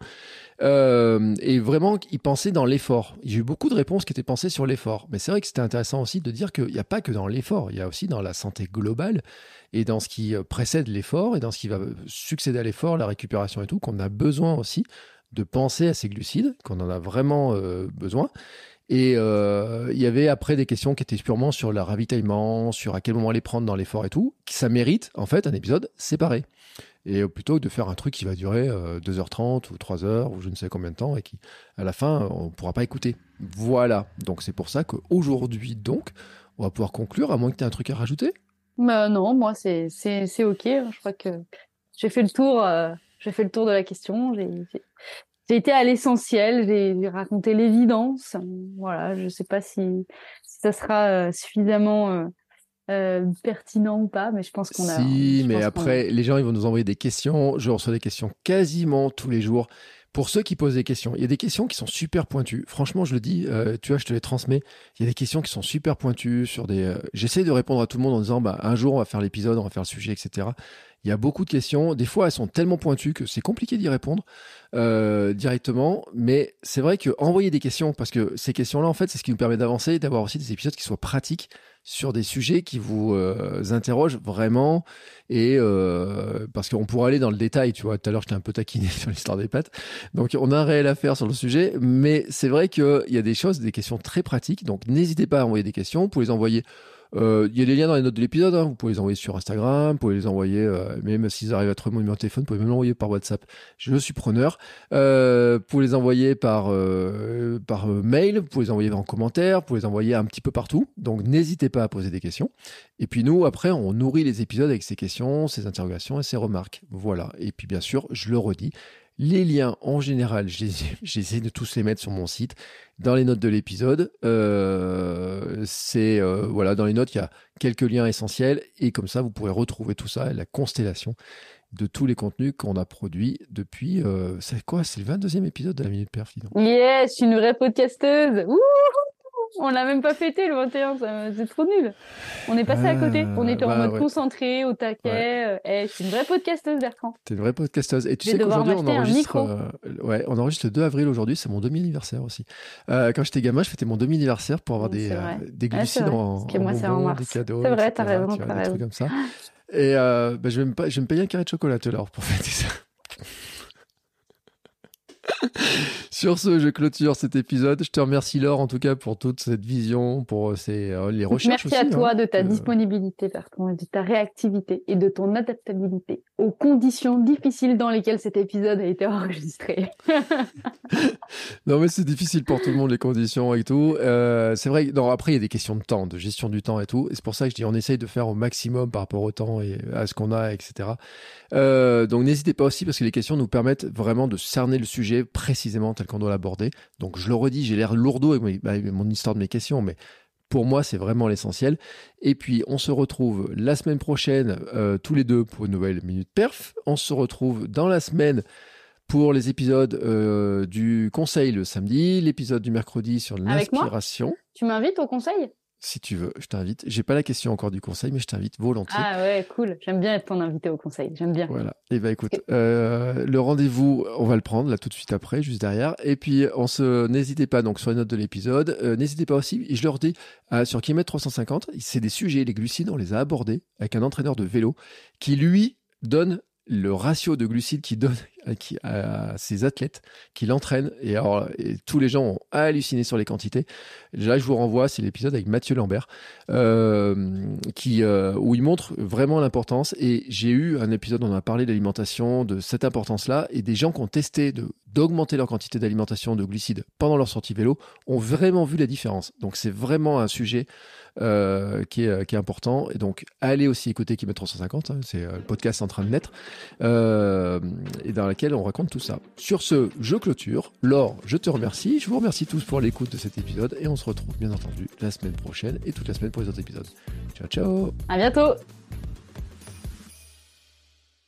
Euh, et vraiment, ils pensaient dans l'effort. J'ai eu beaucoup de réponses qui étaient pensées sur l'effort. Mais c'est vrai que c'était intéressant aussi de dire qu'il n'y a pas que dans l'effort, il y a aussi dans la santé globale et dans ce qui précède l'effort et dans ce qui va succéder à l'effort, la récupération et tout, qu'on a besoin aussi de penser à ces glucides, qu'on en a vraiment euh, besoin. Et euh, il y avait après des questions qui étaient purement sur le ravitaillement, sur à quel moment les prendre dans l'effort et tout. Ça mérite en fait un épisode séparé. Et plutôt que de faire un truc qui va durer 2h30 euh, ou 3h ou je ne sais combien de temps et qui, à la fin, on ne pourra pas écouter. Voilà. Donc c'est pour ça qu'aujourd'hui, donc, on va pouvoir conclure, à moins que tu aies un truc à rajouter. Bah non, moi c'est ok. Je crois que j'ai fait le tour. Euh, j'ai fait le tour de la question. J'ai été à l'essentiel, j'ai raconté l'évidence. Voilà, je ne sais pas si, ça sera euh, suffisamment euh, euh, pertinent ou pas, mais je pense qu'on a. Si, mais après, les gens ils vont nous envoyer des questions. Je reçois des questions quasiment tous les jours. Pour ceux qui posent des questions, il y a des questions qui sont super pointues. Franchement, je le dis, tu vois, je te les transmets. Il y a des questions qui sont super pointues sur des. J'essaie de répondre à tout le monde en disant, bah, un jour on va faire l'épisode, on va faire le sujet, etc. Il y a beaucoup de questions. Des fois, elles sont tellement pointues que c'est compliqué d'y répondre euh, directement. Mais c'est vrai que envoyer des questions, parce que ces questions-là, en fait, c'est ce qui nous permet d'avancer, d'avoir aussi des épisodes qui soient pratiques sur des sujets qui vous euh, interrogent vraiment. Et euh, parce qu'on pourrait aller dans le détail, tu vois. Tout à l'heure, j'étais un peu taquiné sur l'histoire des pâtes. Donc, on a un réel affaire sur le sujet. Mais c'est vrai qu'il y a des choses, des questions très pratiques. Donc, n'hésitez pas à envoyer des questions. Vous pouvez les envoyer il y a des liens dans les notes de l'épisode. Hein. Vous pouvez les envoyer sur Instagram, vous pouvez les envoyer, euh, même s'ils arrivent à trouver mon numéro de téléphone, vous pouvez même l'envoyer par WhatsApp. Je suis preneur. Euh, vous pouvez les envoyer par, euh, par euh, mail, vous pouvez les envoyer en commentaire, vous pouvez les envoyer un petit peu partout. Donc n'hésitez pas à poser des questions. Et puis nous, après, on nourrit les épisodes avec ces questions, ces interrogations et ces remarques. Voilà. Et puis bien sûr, je le redis, les liens, en général, j'essaie de tous les mettre sur mon site. Dans les notes de l'épisode, euh, c'est euh, voilà, dans les notes, il y a quelques liens essentiels et comme ça, vous pourrez retrouver tout ça, la constellation de tous les contenus qu'on a produits depuis. Euh, c'est quoi? C'est le 22e épisode de la Minute Perf. Yes, je suis une vraie podcasteuse. On l'a même pas fêté le 21, c'est trop nul. On est passé à côté. On était en bah mode concentré, au taquet. Ouais. Eh, je suis une vraie podcasteuse, Bertrand. T'es une vraie podcasteuse. Et tu sais qu'aujourd'hui, on enregistre, euh, ouais, on enregistre le 2 avril aujourd'hui. C'est mon demi-anniversaire aussi. Euh, quand j'étais gamin, je fêtais mon demi-anniversaire pour avoir des, euh, des glucides en, en, moi, en des cadeaux. C'est vrai, t'as raison, t'as raison. Des trucs comme ça. Et euh, bah, je, vais me, je vais me payer un carré de chocolat tout à l'heure pour fêter ça. Sur ce, je clôture cet épisode. Je te remercie Laure en tout cas pour toute cette vision, pour ces, euh, les recherches. Merci à toi hein. de ta disponibilité, Bertrand, de ta réactivité et de ton adaptabilité aux conditions difficiles dans lesquelles cet épisode a été enregistré. non mais c'est difficile pour tout le monde les conditions et tout. Euh, c'est vrai. Non, après il y a des questions de temps, de gestion du temps et tout. Et c'est pour ça que je dis on essaye de faire au maximum par rapport au temps et à ce qu'on a, etc. Euh, donc n'hésitez pas aussi parce que les questions nous permettent vraiment de cerner le sujet précisément tel qu'on doit l'aborder. Donc je le redis, j'ai l'air lourdeau avec bah, mon histoire de mes questions, mais pour moi, c'est vraiment l'essentiel. Et puis, on se retrouve la semaine prochaine, euh, tous les deux, pour une nouvelle Minute Perf. On se retrouve dans la semaine pour les épisodes euh, du conseil le samedi, l'épisode du mercredi sur l'inspiration. Tu m'invites au conseil? Si tu veux, je t'invite. J'ai pas la question encore du conseil, mais je t'invite volontiers. Ah ouais, cool. J'aime bien être ton invité au conseil. J'aime bien. Voilà. Et eh ben écoute, euh, le rendez-vous, on va le prendre là tout de suite après, juste derrière. Et puis on se, n'hésitez pas donc sur les notes de l'épisode. Euh, n'hésitez pas aussi. Je leur dis euh, sur kilomètre 350, c'est des sujets, les glucides, on les a abordés avec un entraîneur de vélo qui lui donne le ratio de glucides qu'il donne à, ses athlètes, qu'il entraîne. Et alors, tous les gens ont halluciné sur les quantités. Là, je vous renvoie, c'est l'épisode avec Mathieu Lambert, euh, qui, euh, où il montre vraiment l'importance. Et j'ai eu un épisode on a parlé d'alimentation, de cette importance-là, et des gens qui ont testé de d'augmenter leur quantité d'alimentation de glucides pendant leur sortie vélo ont vraiment vu la différence. Donc c'est vraiment un sujet euh, qui, est, qui, est, important. Et donc allez aussi écouter Kilomètre 350, hein, c'est le podcast en train de naître, et dans laquelle on raconte tout ça. Sur ce, je clôture. Laure, je te remercie. Je vous remercie tous pour l'écoute de cet épisode et on se retrouve bien entendu la semaine prochaine et toute la semaine pour les autres épisodes. Ciao, ciao. À bientôt.